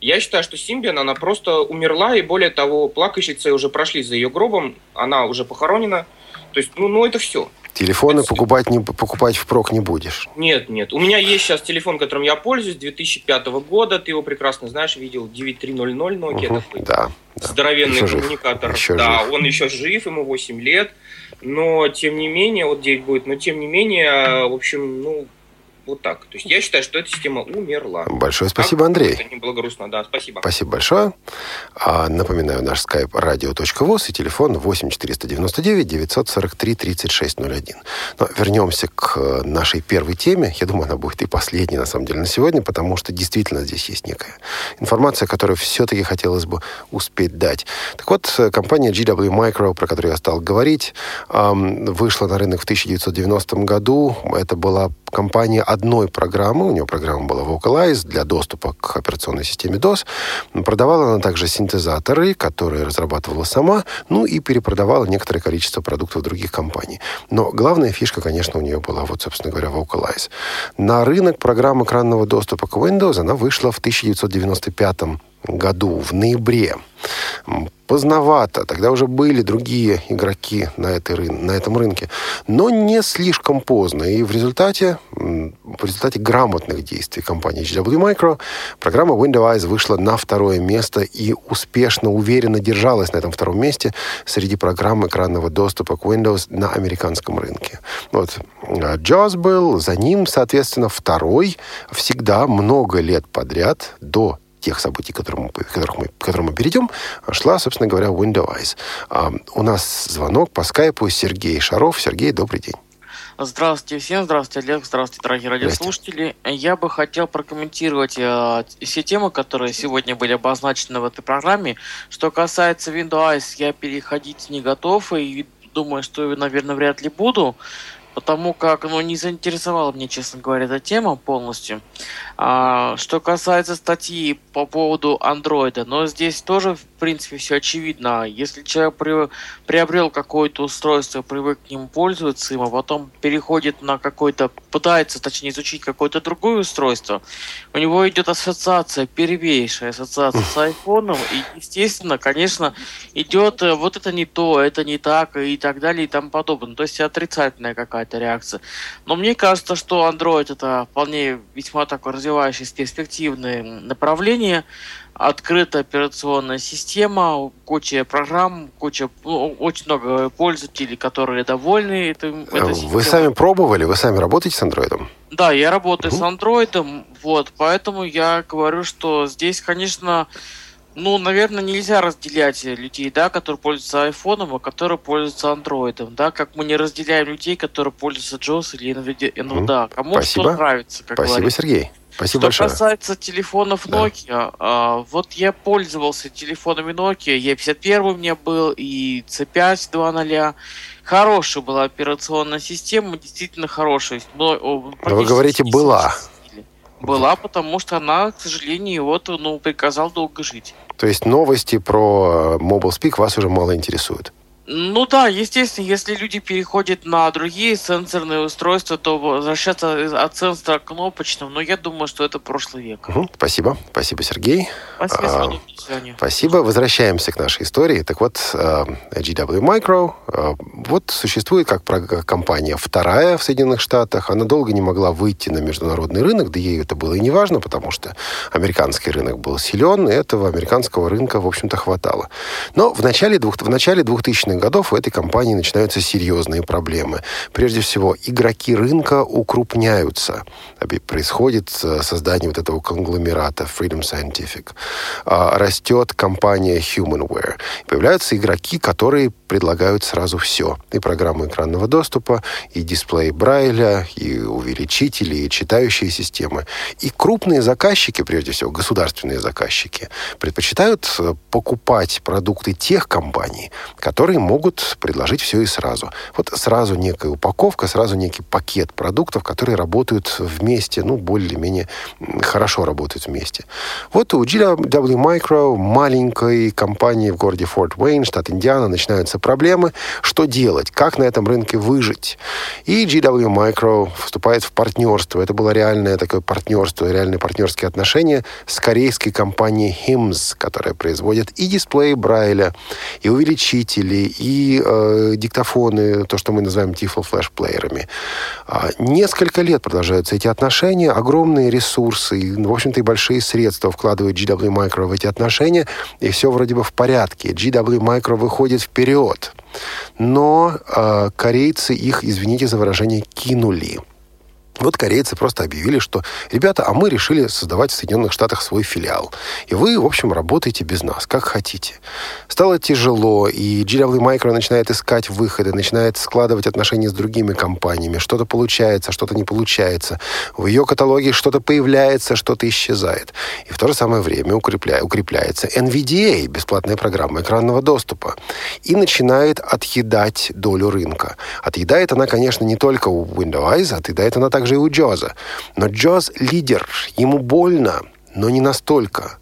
Я считаю, что Симбиан, она просто умерла, и более того, плакальщицы уже прошли за ее гробом, она уже похоронена. То есть, ну, ну это все. Телефоны Это- покупать, не, покупать впрок не будешь. Нет, нет. У меня есть сейчас телефон, которым я пользуюсь, 2005 года. Ты его прекрасно знаешь, видел 9300 Nokia Мгм. такой. Да. да. Здоровенный Еще жив. коммуникатор. Еще да, жив. он еще жив, ему 8 лет. Но, тем не менее, вот 9 будет, но, тем не менее, в общем, ну, вот так. То есть я считаю, что эта система умерла. Большое спасибо, бы Андрей. Это не было грустно, да, спасибо. Спасибо большое. А, напоминаю, наш skype radio.voz и телефон 8 499 943 3601. Но вернемся к э, нашей первой теме. Я думаю, она будет и последней, на самом деле, на сегодня, потому что действительно здесь есть некая информация, которую все-таки хотелось бы успеть дать. Так вот, э, компания GW Micro, про которую я стал говорить, вышла на рынок в 1990 году. Это была компания одной программы. У нее программа была Vocalize для доступа к операционной системе DOS. Продавала она также синтезаторы, которые разрабатывала сама, ну и перепродавала некоторое количество продуктов других компаний. Но главная фишка, конечно, у нее была, вот, собственно говоря, Vocalize. На рынок программ экранного доступа к Windows она вышла в 1995 году, в ноябре поздновато. Тогда уже были другие игроки на, этой, на этом рынке. Но не слишком поздно. И в результате, в результате грамотных действий компании HW Micro программа Windows вышла на второе место и успешно, уверенно держалась на этом втором месте среди программ экранного доступа к Windows на американском рынке. Вот. JAWS был, за ним, соответственно, второй всегда много лет подряд до тех событий, к которым, к которым мы, к которым мы перейдем, шла, собственно говоря, Windows. А, у нас звонок по скайпу Сергей Шаров. Сергей, добрый день. Здравствуйте всем, здравствуйте, Олег, здравствуйте, дорогие радиослушатели. Я бы хотел прокомментировать э, все темы, которые сегодня были обозначены в этой программе. Что касается Windows, я переходить не готов и думаю, что, наверное, вряд ли буду потому как ну, не заинтересовала меня, честно говоря, эта тема полностью. А, что касается статьи по поводу андроида, но здесь тоже, в принципе, все очевидно. Если человек при, приобрел какое-то устройство, привык к нему пользоваться им, а потом переходит на какой-то, пытается, точнее, изучить какое-то другое устройство, у него идет ассоциация, первейшая ассоциация с айфоном, и, естественно, конечно, идет э, вот это не то, это не так, и так далее, и тому подобное. То есть отрицательная какая-то реакция. Но мне кажется, что Android это вполне весьма такой развивающееся перспективное направление, открытая операционная система, куча программ, куча, ну, очень много пользователей, которые довольны этим. Вы системой. сами пробовали, вы сами работаете с андроидом? Да, я работаю угу. с андроидом, вот, поэтому я говорю, что здесь, конечно, ну, наверное, нельзя разделять людей, да, которые пользуются айфоном, а которые пользуются андроидом, да, как мы не разделяем людей, которые пользуются JOS или NVIDIA. Кому Спасибо. что нравится, как Спасибо, говорится. Сергей. Спасибо Что большое. касается телефонов Nokia, да. а, вот я пользовался телефонами Nokia, E51 у меня был, и C5 2.0. Хорошая была операционная система, действительно хорошая. Но, Но вы говорите «была». Была, потому что она, к сожалению, вот, ну, приказал долго жить. То есть новости про Mobile Speak вас уже мало интересуют? Ну да, естественно, если люди переходят на другие сенсорные устройства, то возвращаться от сенсора к кнопочным, но я думаю, что это прошлый век. Угу, спасибо. Спасибо, Сергей. Спасибо, а, Спасибо. Возвращаемся к нашей истории. Так вот, а, GW Micro а, вот существует как компания вторая в Соединенных Штатах. Она долго не могла выйти на международный рынок, да ей это было и не важно, потому что американский рынок был силен, и этого американского рынка, в общем-то, хватало. Но в начале, двух, в начале 2000-х 2000-х годов у этой компании начинаются серьезные проблемы. Прежде всего, игроки рынка укрупняются. Происходит э, создание вот этого конгломерата Freedom Scientific. А, растет компания Humanware. Появляются игроки, которые предлагают сразу все. И программу экранного доступа, и дисплей Брайля, и увеличители, и читающие системы. И крупные заказчики, прежде всего государственные заказчики, предпочитают э, покупать продукты тех компаний, которые могут предложить все и сразу. Вот сразу некая упаковка, сразу некий пакет продуктов, которые работают вместе, ну, более-менее хорошо работают вместе. Вот у GW Micro, маленькой компании в городе Форт Уэйн, штат Индиана, начинаются проблемы. Что делать? Как на этом рынке выжить? И GW Micro вступает в партнерство. Это было реальное такое партнерство, реальные партнерские отношения с корейской компанией HIMS, которая производит и дисплеи Брайля, и увеличители, и э, диктофоны, то, что мы называем тифло-флеш-плеерами. А, несколько лет продолжаются эти отношения, огромные ресурсы, и, в общем-то, и большие средства вкладывает GW Micro в эти отношения, и все вроде бы в порядке. GW Micro выходит вперед. Но э, корейцы их, извините за выражение, кинули. Вот корейцы просто объявили, что, ребята, а мы решили создавать в Соединенных Штатах свой филиал. И вы, в общем, работаете без нас, как хотите. Стало тяжело, и GW Micro начинает искать выходы, начинает складывать отношения с другими компаниями. Что-то получается, что-то не получается. В ее каталоге что-то появляется, что-то исчезает. И в то же самое время укрепля... укрепляется NVDA, бесплатная программа экранного доступа, и начинает отъедать долю рынка. Отъедает она, конечно, не только у Windows, отъедает она также также и у Джоза. Но Джоз лидер, ему больно, но не настолько.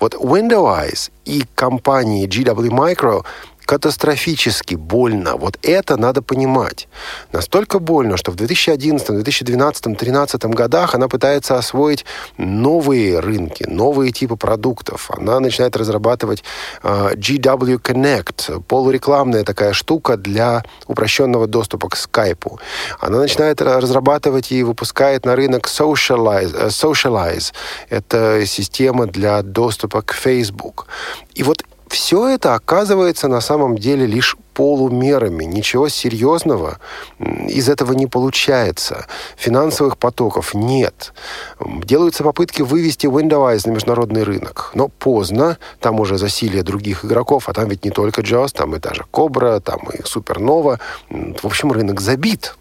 Вот Window Eyes и компании GW Micro катастрофически больно. Вот это надо понимать. Настолько больно, что в 2011, 2012, 2013 годах она пытается освоить новые рынки, новые типы продуктов. Она начинает разрабатывать э, GW Connect, полурекламная такая штука для упрощенного доступа к скайпу. Она начинает разрабатывать и выпускает на рынок Socialize. Э, Socialize. Это система для доступа к Facebook. И вот все это оказывается на самом деле лишь полумерами. Ничего серьезного из этого не получается. Финансовых потоков нет. Делаются попытки вывести Windows на международный рынок. Но поздно. Там уже засилие других игроков. А там ведь не только JAWS, там и даже Cobra, там и Supernova. В общем, рынок забит.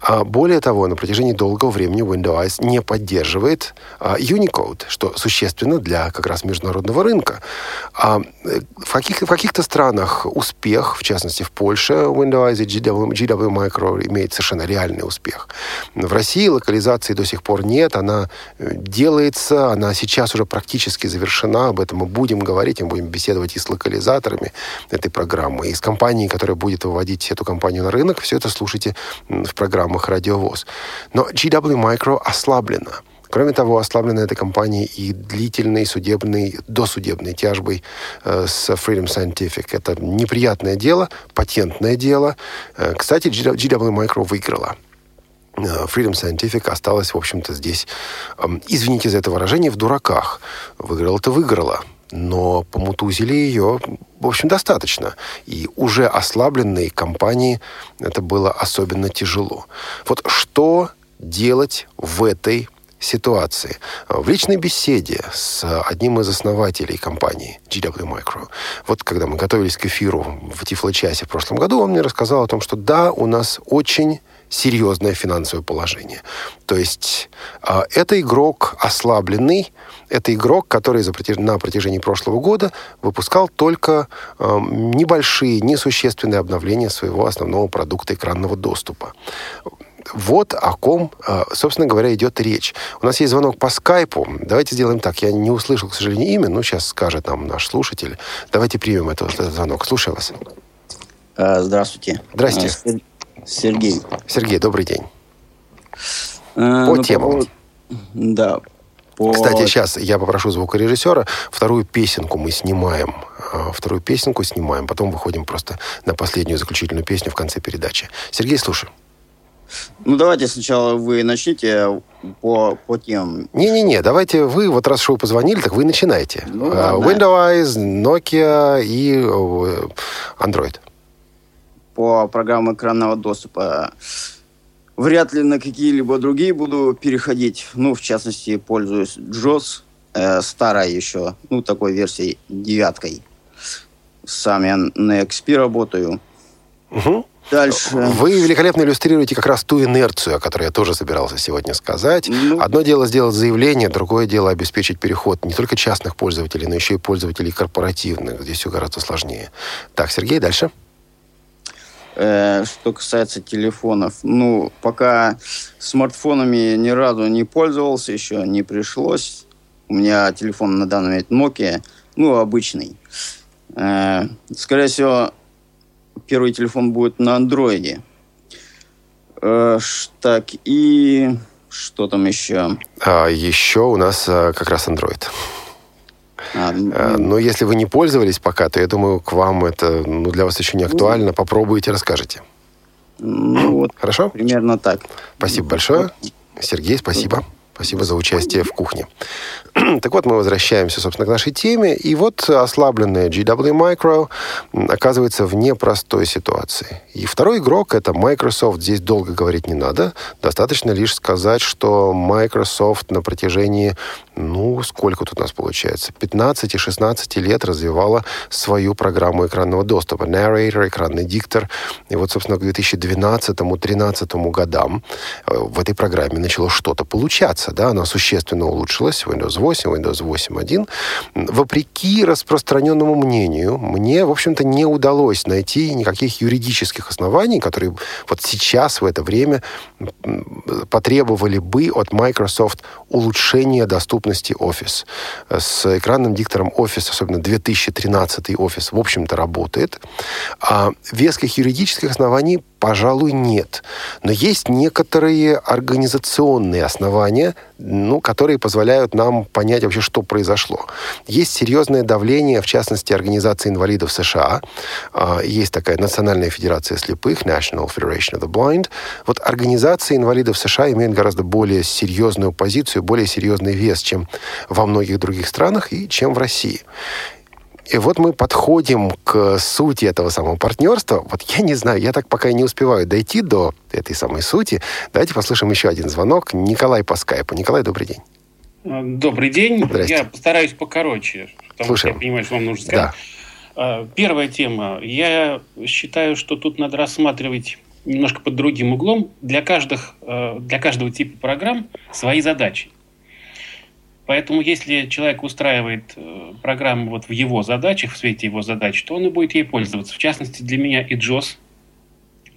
А более того, на протяжении долгого времени Windows не поддерживает а, Unicode, что существенно для как раз международного рынка. А э, в, каких, в каких-то странах успех, в частности в Польше, Windows и GW, GW Micro имеет совершенно реальный успех. В России локализации до сих пор нет, она э, делается, она сейчас уже практически завершена, об этом мы будем говорить, мы будем беседовать и с локализаторами этой программы, и с компанией, которая будет выводить эту компанию на рынок. Все это слушайте в программах «Радиовоз». Но GW Micro ослаблена. Кроме того, ослаблена эта компания и длительной судебной, досудебной тяжбой э, с Freedom Scientific. Это неприятное дело, патентное дело. Э, кстати, GW Micro выиграла. Э, Freedom Scientific осталась, в общем-то, здесь, э, извините за это выражение, в дураках. Выиграла-то выиграла но помутузили ее, в общем, достаточно. И уже ослабленной компании это было особенно тяжело. Вот что делать в этой ситуации. В личной беседе с одним из основателей компании GW Micro, вот когда мы готовились к эфиру в Тифло-часе в прошлом году, он мне рассказал о том, что да, у нас очень серьезное финансовое положение. То есть э, это игрок ослабленный, это игрок, который за протяж... на протяжении прошлого года выпускал только э, небольшие, несущественные обновления своего основного продукта экранного доступа. Вот о ком, э, собственно говоря, идет речь. У нас есть звонок по скайпу. Давайте сделаем так. Я не услышал, к сожалению, имя, но сейчас скажет нам наш слушатель. Давайте примем этот, этот звонок. Слушаю вас. Здравствуйте. Здрасте. Сергей. Сергей, добрый день. А, по ну, темам. По, да. По... Кстати, сейчас я попрошу звукорежиссера. Вторую песенку мы снимаем. А, вторую песенку снимаем. Потом выходим просто на последнюю заключительную песню в конце передачи. Сергей, слушай. Ну, давайте сначала вы начните по, по темам. Не-не-не, давайте вы, вот раз шоу позвонили, так вы начинайте. Ну, uh. Windows, Nokia и uh, Android. По программам экранного доступа вряд ли на какие-либо другие буду переходить. Ну, в частности, пользуюсь JOS, э, старой еще, ну, такой версией девяткой. Сам я на XP работаю. Угу. Дальше. Вы великолепно иллюстрируете как раз ту инерцию, о которой я тоже собирался сегодня сказать. Ну, Одно дело сделать заявление, другое дело обеспечить переход не только частных пользователей, но еще и пользователей корпоративных. Здесь все гораздо сложнее. Так, Сергей, дальше. Э, что касается телефонов, ну, пока смартфонами ни разу не пользовался, еще не пришлось. У меня телефон на данный момент Nokia, ну, обычный. Э, скорее всего, первый телефон будет на андроиде. Э, так, и что там еще? А, еще у нас а, как раз Android. А, ну, но если вы не пользовались пока, то я думаю, к вам это ну, для вас еще не актуально. Попробуйте, расскажете. ну, вот Хорошо? примерно так. Спасибо большое. Сергей, спасибо. Спасибо за участие в кухне. так вот, мы возвращаемся, собственно, к нашей теме. И вот ослабленная GW Micro оказывается в непростой ситуации. И второй игрок — это Microsoft. Здесь долго говорить не надо. Достаточно лишь сказать, что Microsoft на протяжении, ну, сколько тут у нас получается, 15-16 лет развивала свою программу экранного доступа. Narrator, экранный диктор. И вот, собственно, к 2012-2013 годам э, в этой программе начало что-то получаться. Улучшается, да, она существенно улучшилась, Windows 8, Windows 8.1. Вопреки распространенному мнению, мне, в общем-то, не удалось найти никаких юридических оснований, которые вот сейчас, в это время, потребовали бы от Microsoft улучшения доступности Office. С экранным диктором Office, особенно 2013 Office, в общем-то, работает. А веских юридических оснований Пожалуй, нет. Но есть некоторые организационные основания, ну, которые позволяют нам понять вообще, что произошло. Есть серьезное давление, в частности, Организации инвалидов США. А, есть такая Национальная федерация слепых, National Federation of the Blind. Вот Организация инвалидов США имеет гораздо более серьезную позицию, более серьезный вес, чем во многих других странах и чем в России. И вот мы подходим к сути этого самого партнерства. Вот я не знаю, я так пока и не успеваю дойти до этой самой сути. Давайте послушаем еще один звонок. Николай по скайпу. Николай, добрый день. А, добрый день. Здрасте. Я постараюсь покороче, потому Слушаем. что я понимаю, что вам нужно сказать. А, Первая тема. Я считаю, что тут надо рассматривать немножко под другим углом. Для, каждых, э, для каждого типа программ свои задачи. Поэтому, если человек устраивает э, программу вот в его задачах, в свете его задач, то он и будет ей пользоваться. В частности, для меня и JOS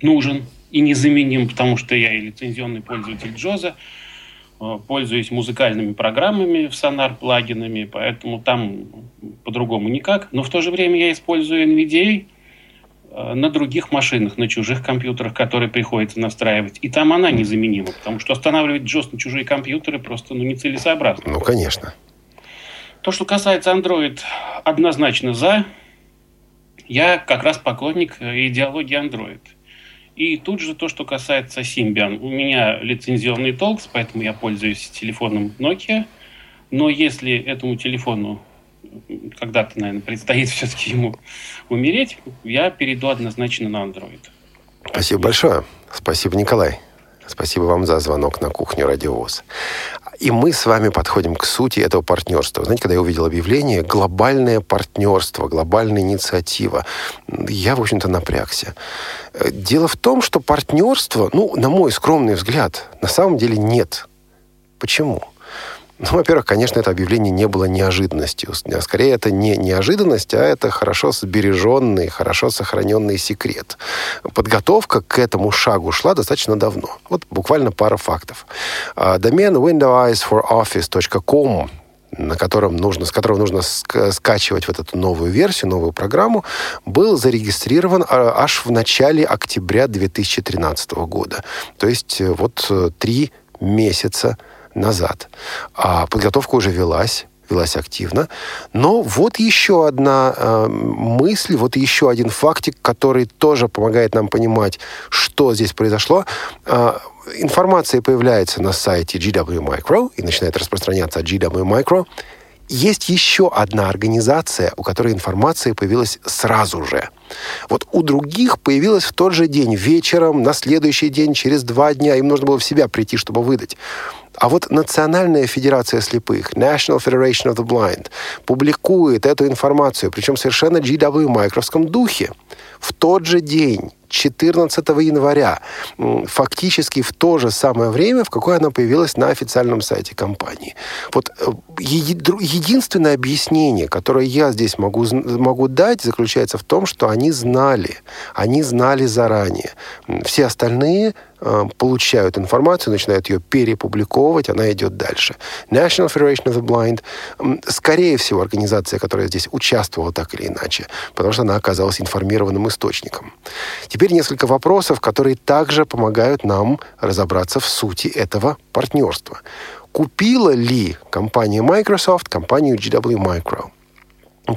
нужен и незаменим, потому что я и лицензионный пользователь JOS, э, пользуюсь музыкальными программами в Sonar плагинами, поэтому там по-другому никак. Но в то же время я использую NVDA на других машинах, на чужих компьютерах, которые приходится настраивать. И там она незаменима, потому что останавливать JOS на чужие компьютеры просто ну, нецелесообразно. Ну, конечно. То, что касается Android, однозначно за. Я как раз поклонник э, идеологии Android. И тут же то, что касается Symbian. У меня лицензионный Talks, поэтому я пользуюсь телефоном Nokia. Но если этому телефону когда-то, наверное, предстоит все-таки ему умереть, я перейду однозначно на Android. Спасибо большое. Спасибо, Николай. Спасибо вам за звонок на кухню Радиовоз. И мы с вами подходим к сути этого партнерства. Знаете, когда я увидел объявление «Глобальное партнерство», «Глобальная инициатива», я, в общем-то, напрягся. Э, Дело в том, что партнерство, ну, на мой скромный взгляд, на самом деле нет. Почему? Ну, во-первых, конечно, это объявление не было неожиданностью. А Скорее, это не неожиданность, а это хорошо сбереженный, хорошо сохраненный секрет. Подготовка к этому шагу шла достаточно давно. Вот буквально пара фактов. А, Домен windowsforoffice.com на котором нужно, с которого нужно ска- скачивать вот эту новую версию, новую программу, был зарегистрирован а, аж в начале октября 2013 года. То есть э, вот э, три месяца назад. А подготовка уже велась, велась активно. Но вот еще одна э, мысль, вот еще один фактик, который тоже помогает нам понимать, что здесь произошло. Э, информация появляется на сайте GW Micro и начинает распространяться от GW Micro. Есть еще одна организация, у которой информация появилась сразу же. Вот у других появилась в тот же день, вечером, на следующий день, через два дня. Им нужно было в себя прийти, чтобы выдать. А вот Национальная Федерация слепых, National Federation of the Blind, публикует эту информацию, причем совершенно GW майкровском духе, в тот же день, 14 января, фактически в то же самое время, в какое она появилась на официальном сайте компании. Вот э, единственное объяснение, которое я здесь могу, могу дать, заключается в том, что они знали, они знали заранее. Все остальные получают информацию, начинают ее перепубликовывать, она идет дальше. National Federation of the Blind, скорее всего, организация, которая здесь участвовала так или иначе, потому что она оказалась информированным источником. Теперь несколько вопросов, которые также помогают нам разобраться в сути этого партнерства. Купила ли компания Microsoft компанию GW Micro?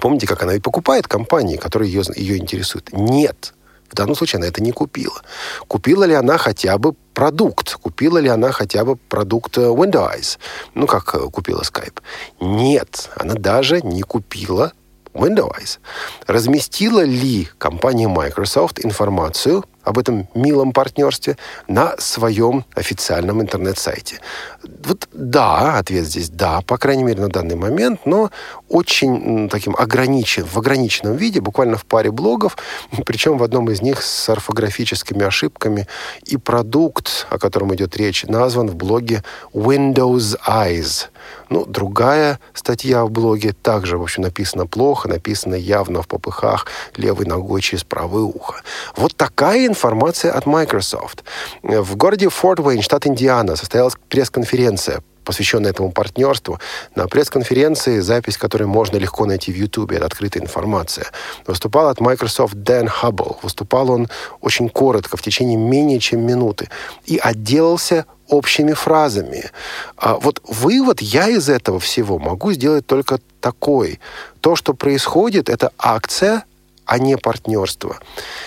Помните, как она и покупает компании, которые ее, ее интересуют? Нет. В данном случае она это не купила. Купила ли она хотя бы продукт? Купила ли она хотя бы продукт э, Windows? Ну, как э, купила Skype? Нет. Она даже не купила Windows. Разместила ли компания Microsoft информацию об этом милом партнерстве на своем официальном интернет-сайте. Вот да, ответ здесь да, по крайней мере на данный момент, но очень таким ограничен, в ограниченном виде, буквально в паре блогов, причем в одном из них с орфографическими ошибками. И продукт, о котором идет речь, назван в блоге Windows Eyes. Ну, другая статья в блоге также, в общем, написана плохо, написана явно в попыхах, левой ногой через правое ухо. Вот такая информация от Microsoft. В городе Форт Уэйн, штат Индиана, состоялась пресс-конференция посвященная этому партнерству. На пресс-конференции, запись которой можно легко найти в YouTube, это открытая информация, выступал от Microsoft Дэн Хаббл. Выступал он очень коротко, в течение менее чем минуты. И отделался общими фразами. А вот вывод я из этого всего могу сделать только такой. То, что происходит, это акция, а не партнерство.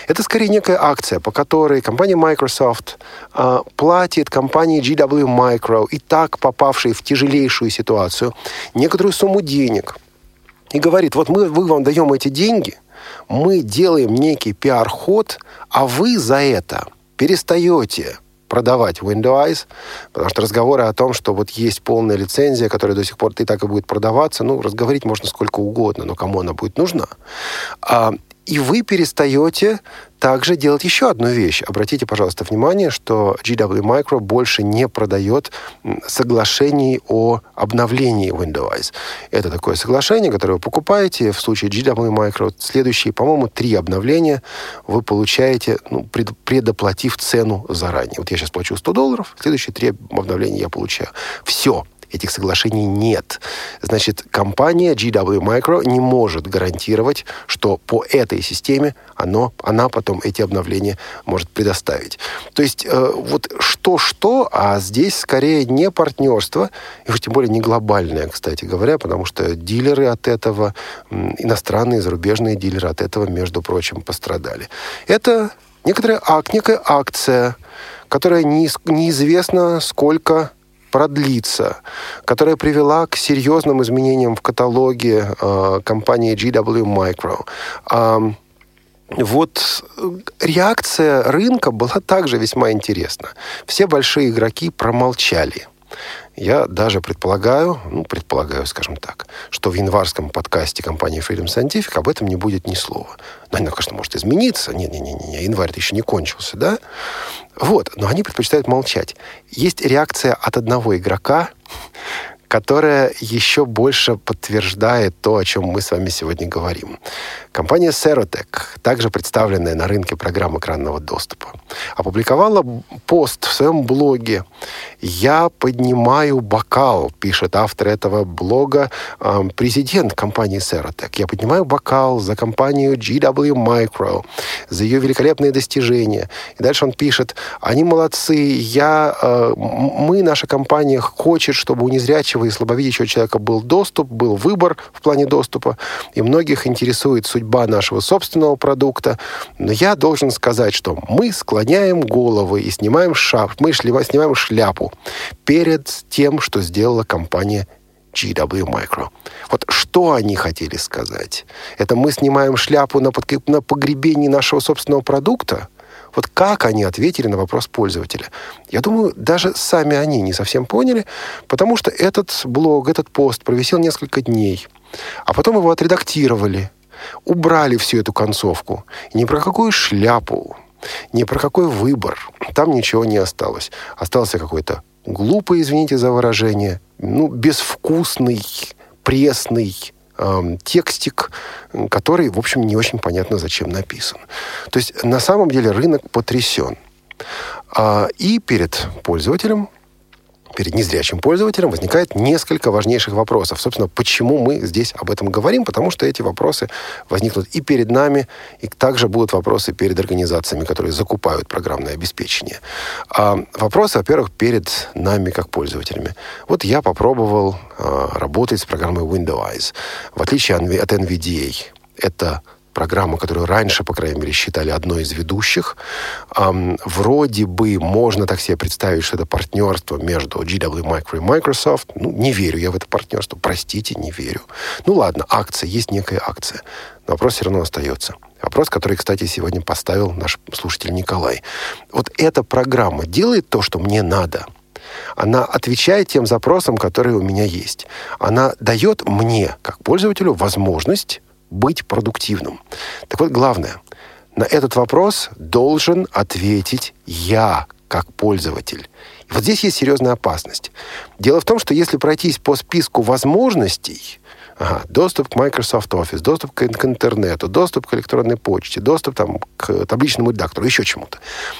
Это скорее некая акция, по которой компания Microsoft э, платит компании GW Micro, и так попавшей в тяжелейшую ситуацию, некоторую сумму денег. И говорит, вот мы, мы вам даем эти деньги, мы делаем некий пиар-ход, а вы за это перестаете продавать Windows, потому что разговоры о том, что вот есть полная лицензия, которая до сих пор и так и будет продаваться, ну, разговорить можно сколько угодно, но кому она будет нужна. А, и вы перестаете также делать еще одну вещь. Обратите, пожалуйста, внимание, что GW Micro больше не продает соглашений о обновлении Windows. Это такое соглашение, которое вы покупаете. В случае GW Micro следующие, по-моему, три обновления вы получаете, ну, пред, предоплатив цену заранее. Вот я сейчас плачу 100 долларов, следующие три обновления я получаю. Все этих соглашений нет. Значит, компания GW Micro не может гарантировать, что по этой системе оно, она потом эти обновления может предоставить. То есть э, вот что-что, а здесь скорее не партнерство, и уж тем более не глобальное, кстати говоря, потому что дилеры от этого, иностранные, зарубежные дилеры от этого, между прочим, пострадали. Это некоторая ак, некая акция, которая не, неизвестно сколько продлится, которая привела к серьезным изменениям в каталоге э, компании GW Micro. Э, вот реакция рынка была также весьма интересна. Все большие игроки промолчали. Я даже предполагаю, ну, предполагаю, скажем так, что в январском подкасте компании Freedom Scientific об этом не будет ни слова. Но оно, конечно, может измениться. Не-не-не, январь еще не кончился, да? Вот, но они предпочитают молчать. Есть реакция от одного игрока, которая еще больше подтверждает то, о чем мы с вами сегодня говорим. Компания Serotec, также представленная на рынке программ экранного доступа, опубликовала пост в своем блоге «Я поднимаю бокал», пишет автор этого блога, президент компании Serotec. «Я поднимаю бокал за компанию GW Micro, за ее великолепные достижения». И дальше он пишет «Они молодцы, я, э, мы, наша компания, хочет, чтобы у незрячего и слабовидящего человека был доступ, был выбор в плане доступа, и многих интересует судьба судьба нашего собственного продукта. Но я должен сказать, что мы склоняем головы и снимаем шап, мы снимаем шляпу перед тем, что сделала компания GW Micro. Вот что они хотели сказать? Это мы снимаем шляпу на, под, на погребении нашего собственного продукта? Вот как они ответили на вопрос пользователя? Я думаю, даже сами они не совсем поняли, потому что этот блог, этот пост провисел несколько дней. А потом его отредактировали убрали всю эту концовку. ни про какую шляпу, ни про какой выбор. Там ничего не осталось. Остался какой-то глупый, извините за выражение, ну, безвкусный, пресный эм, текстик, который, в общем, не очень понятно, зачем написан. То есть, на самом деле, рынок потрясен. А, и перед пользователем перед незрячим пользователем возникает несколько важнейших вопросов. Собственно, почему мы здесь об этом говорим? Потому что эти вопросы возникнут и перед нами, и также будут вопросы перед организациями, которые закупают программное обеспечение. А вопросы, во-первых, перед нами как пользователями. Вот я попробовал а, работать с программой Windows. В отличие от NVDA, это программа, которую раньше, по крайней мере, считали одной из ведущих. Эм, вроде бы можно так себе представить, что это партнерство между GW Micro и Microsoft. Ну, не верю я в это партнерство. Простите, не верю. Ну ладно, акция, есть некая акция. Но вопрос все равно остается. Вопрос, который, кстати, сегодня поставил наш слушатель Николай. Вот эта программа делает то, что мне надо – она отвечает тем запросам, которые у меня есть. Она дает мне, как пользователю, возможность быть продуктивным. Так вот, главное, на этот вопрос должен ответить я, как пользователь. И вот здесь есть серьезная опасность. Дело в том, что если пройтись по списку возможностей, Ага, доступ к Microsoft Office, доступ к, к интернету, доступ к электронной почте, доступ там, к табличному редактору, еще чему-то.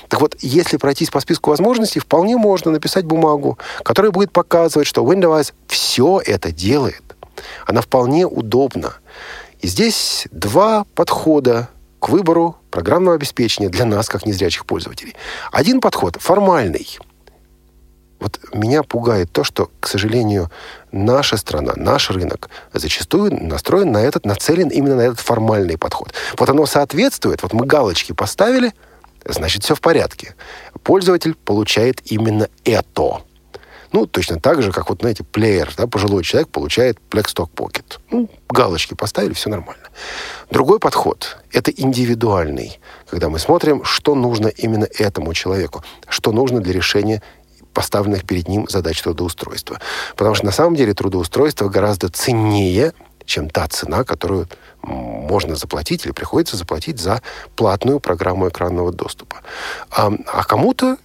Так вот, если пройтись по списку возможностей, вполне можно написать бумагу, которая будет показывать, что Windows все это делает. Она вполне удобна. И здесь два подхода к выбору программного обеспечения для нас, как незрячих пользователей. Один подход формальный – вот меня пугает то, что, к сожалению, наша страна, наш рынок зачастую настроен на этот, нацелен именно на этот формальный подход. Вот оно соответствует, вот мы галочки поставили, значит, все в порядке. Пользователь получает именно это. Ну, точно так же, как вот, знаете, плеер, да, пожилой человек получает Blackstock Pocket. Ну, галочки поставили, все нормально. Другой подход – это индивидуальный, когда мы смотрим, что нужно именно этому человеку, что нужно для решения поставленных перед ним задач трудоустройства. Потому что на самом деле трудоустройство гораздо ценнее, чем та цена, которую можно заплатить или приходится заплатить за платную программу экранного доступа. А, а кому-то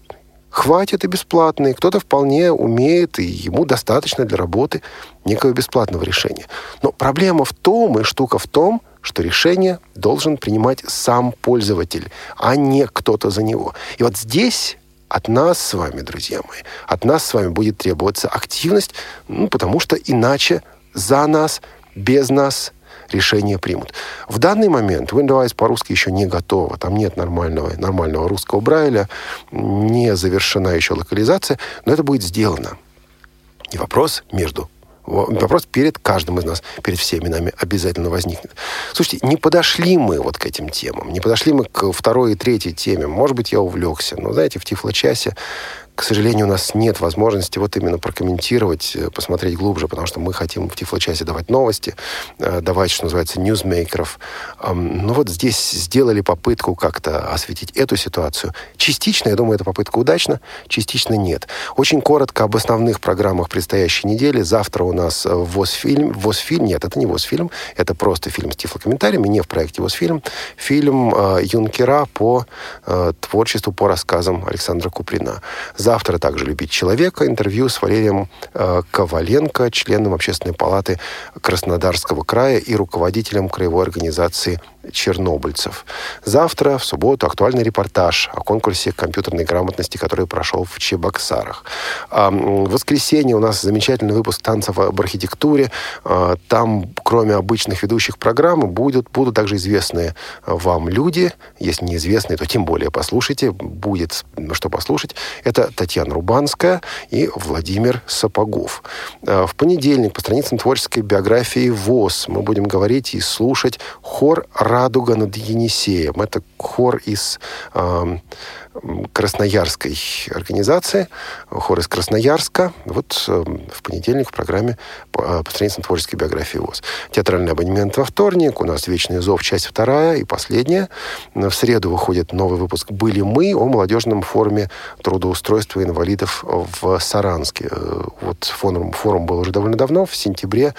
хватит и бесплатный, кто-то вполне умеет, и ему достаточно для работы некого бесплатного решения. Но проблема в том, и штука в том, что решение должен принимать сам пользователь, а не кто-то за него. И вот здесь от нас с вами, друзья мои, от нас с вами будет требоваться активность, ну, потому что иначе за нас, без нас решение примут. В данный момент Windows по-русски еще не готова. Там нет нормального, нормального русского Брайля, не завершена еще локализация, но это будет сделано. И вопрос между вопрос перед каждым из нас, перед всеми нами обязательно возникнет. Слушайте, не подошли мы вот к этим темам, не подошли мы к второй и третьей теме. Может быть, я увлекся. Но, знаете, в Тифло-часе к сожалению, у нас нет возможности вот именно прокомментировать, э, посмотреть глубже, потому что мы хотим в Тифло-часе давать новости, э, давать, что называется, ньюзмейкеров. Ну вот здесь сделали попытку как-то осветить эту ситуацию. Частично, я думаю, эта попытка удачна, частично нет. Очень коротко об основных программах предстоящей недели. Завтра у нас э, ВОЗ-фильм. ВОЗ-фильм, нет, это не ВОЗ-фильм, это просто фильм с тифлокомментариями, не в проекте ВОЗ-фильм. Фильм э, Юнкера по э, творчеству, по рассказам Александра Куприна. Завтра также «Любить человека» интервью с Валерием э, Коваленко, членом Общественной палаты Краснодарского края и руководителем краевой организации чернобыльцев. Завтра, в субботу, актуальный репортаж о конкурсе компьютерной грамотности, который прошел в Чебоксарах. А, в воскресенье у нас замечательный выпуск танцев об архитектуре. А, там, кроме обычных ведущих программы, будут, будут также известные вам люди. Если неизвестные, то тем более послушайте. Будет что послушать. Это Татьяна Рубанская и Владимир Сапогов. А, в понедельник по страницам творческой биографии ВОЗ мы будем говорить и слушать хор «Радуга над Енисеем». Это хор из э, Красноярской организации, хор из Красноярска. Вот э, в понедельник в программе по, э, по творческой биографии ВОЗ. Театральный абонемент во вторник. У нас «Вечный зов», часть вторая и последняя. В среду выходит новый выпуск «Были мы» о молодежном форуме трудоустройства инвалидов в Саранске. Э, вот форум, форум был уже довольно давно, в сентябре.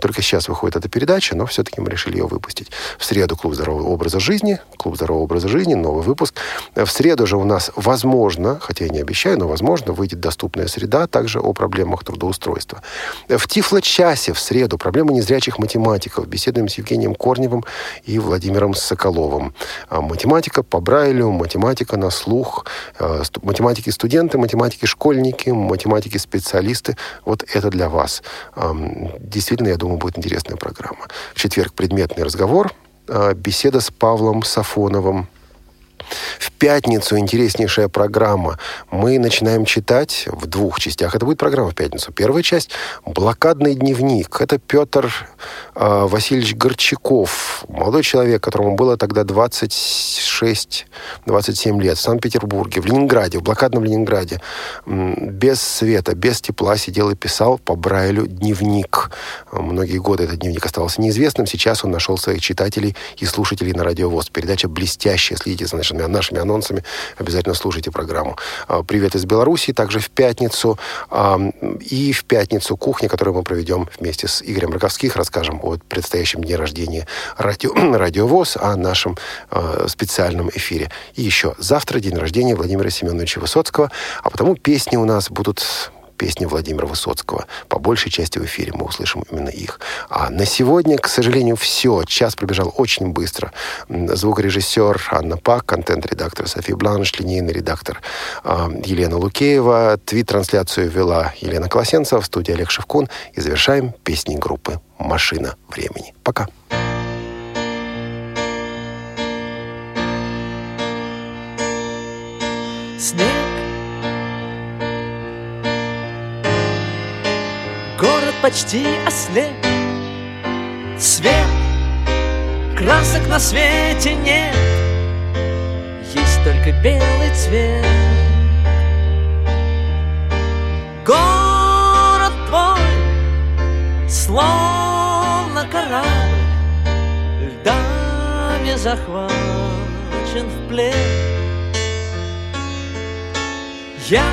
Только сейчас выходит эта передача, но все-таки мы решили ее выпустить. В среду «Клуб здорового образа жизни». «Клуб здорового образа жизни», новый выпуск. В среду же у нас, возможно, хотя я не обещаю, но возможно, выйдет доступная среда также о проблемах трудоустройства. В Тифло-часе в среду проблемы незрячих математиков. Беседуем с Евгением Корневым и Владимиром Соколовым. А, математика по Брайлю, математика на слух, а, математики студенты, математики школьники, математики специалисты. Вот это для вас. Действительно, я думаю, будет интересная программа. В четверг предметный разговор, а, беседа с Павлом Сафоновым, в пятницу интереснейшая программа. Мы начинаем читать в двух частях. Это будет программа в пятницу. Первая часть – «Блокадный дневник». Это Петр э, Васильевич Горчаков, молодой человек, которому было тогда 26 27 лет, в Санкт-Петербурге, в Ленинграде, в блокадном Ленинграде, без света, без тепла сидел и писал по Брайлю дневник. Многие годы этот дневник оставался неизвестным. Сейчас он нашел своих читателей и слушателей на радиовоз. Передача блестящая. Следите за нашими, нашими анонсами. Обязательно слушайте программу. А, привет из Беларуси. Также в пятницу. И в пятницу кухня, которую мы проведем вместе с Игорем Роковских. Расскажем о предстоящем дне рождения радио, радиовоз, о нашем э, специальном эфире. И еще завтра день рождения Владимира Семеновича Высоцкого. А потому песни у нас будут песни Владимира Высоцкого. По большей части в эфире мы услышим именно их. А на сегодня, к сожалению, все. Час пробежал очень быстро. Звукорежиссер Анна Пак, контент-редактор София Бланш, линейный редактор э, Елена Лукеева. Твит-трансляцию вела Елена Колосенцева, в студии Олег Шевкун. И завершаем песней группы «Машина времени». Пока. Снег Город почти ослеп. Свет Красок на свете нет. Есть только белый цвет. Город твой Словно корабль Льдами захвачен в плен. Я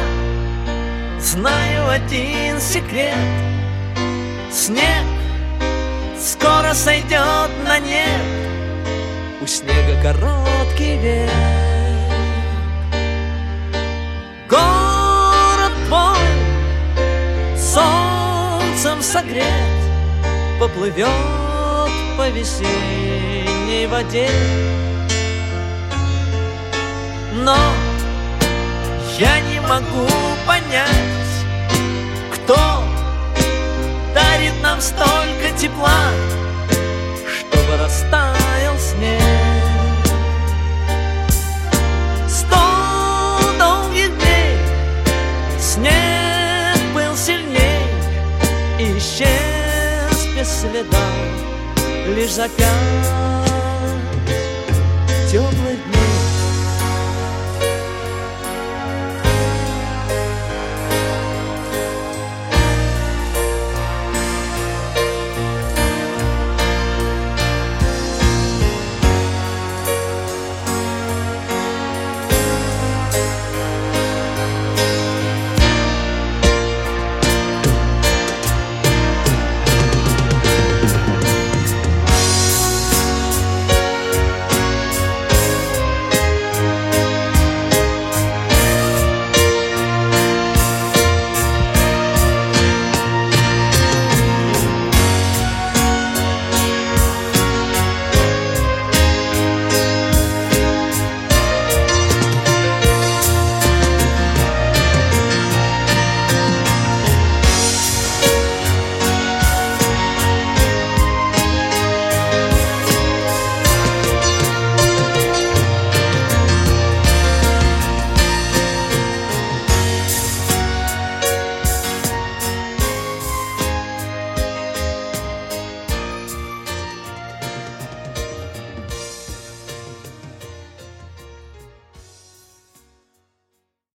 знаю один секрет Снег скоро сойдет на нет. У снега короткий век. Город твой солнцем согрет. Поплывет по весенней воде. Но я не могу понять, кто нам столько тепла, чтобы растаял снег. Сто долгих дней снег был сильней и исчез без следа, лишь запят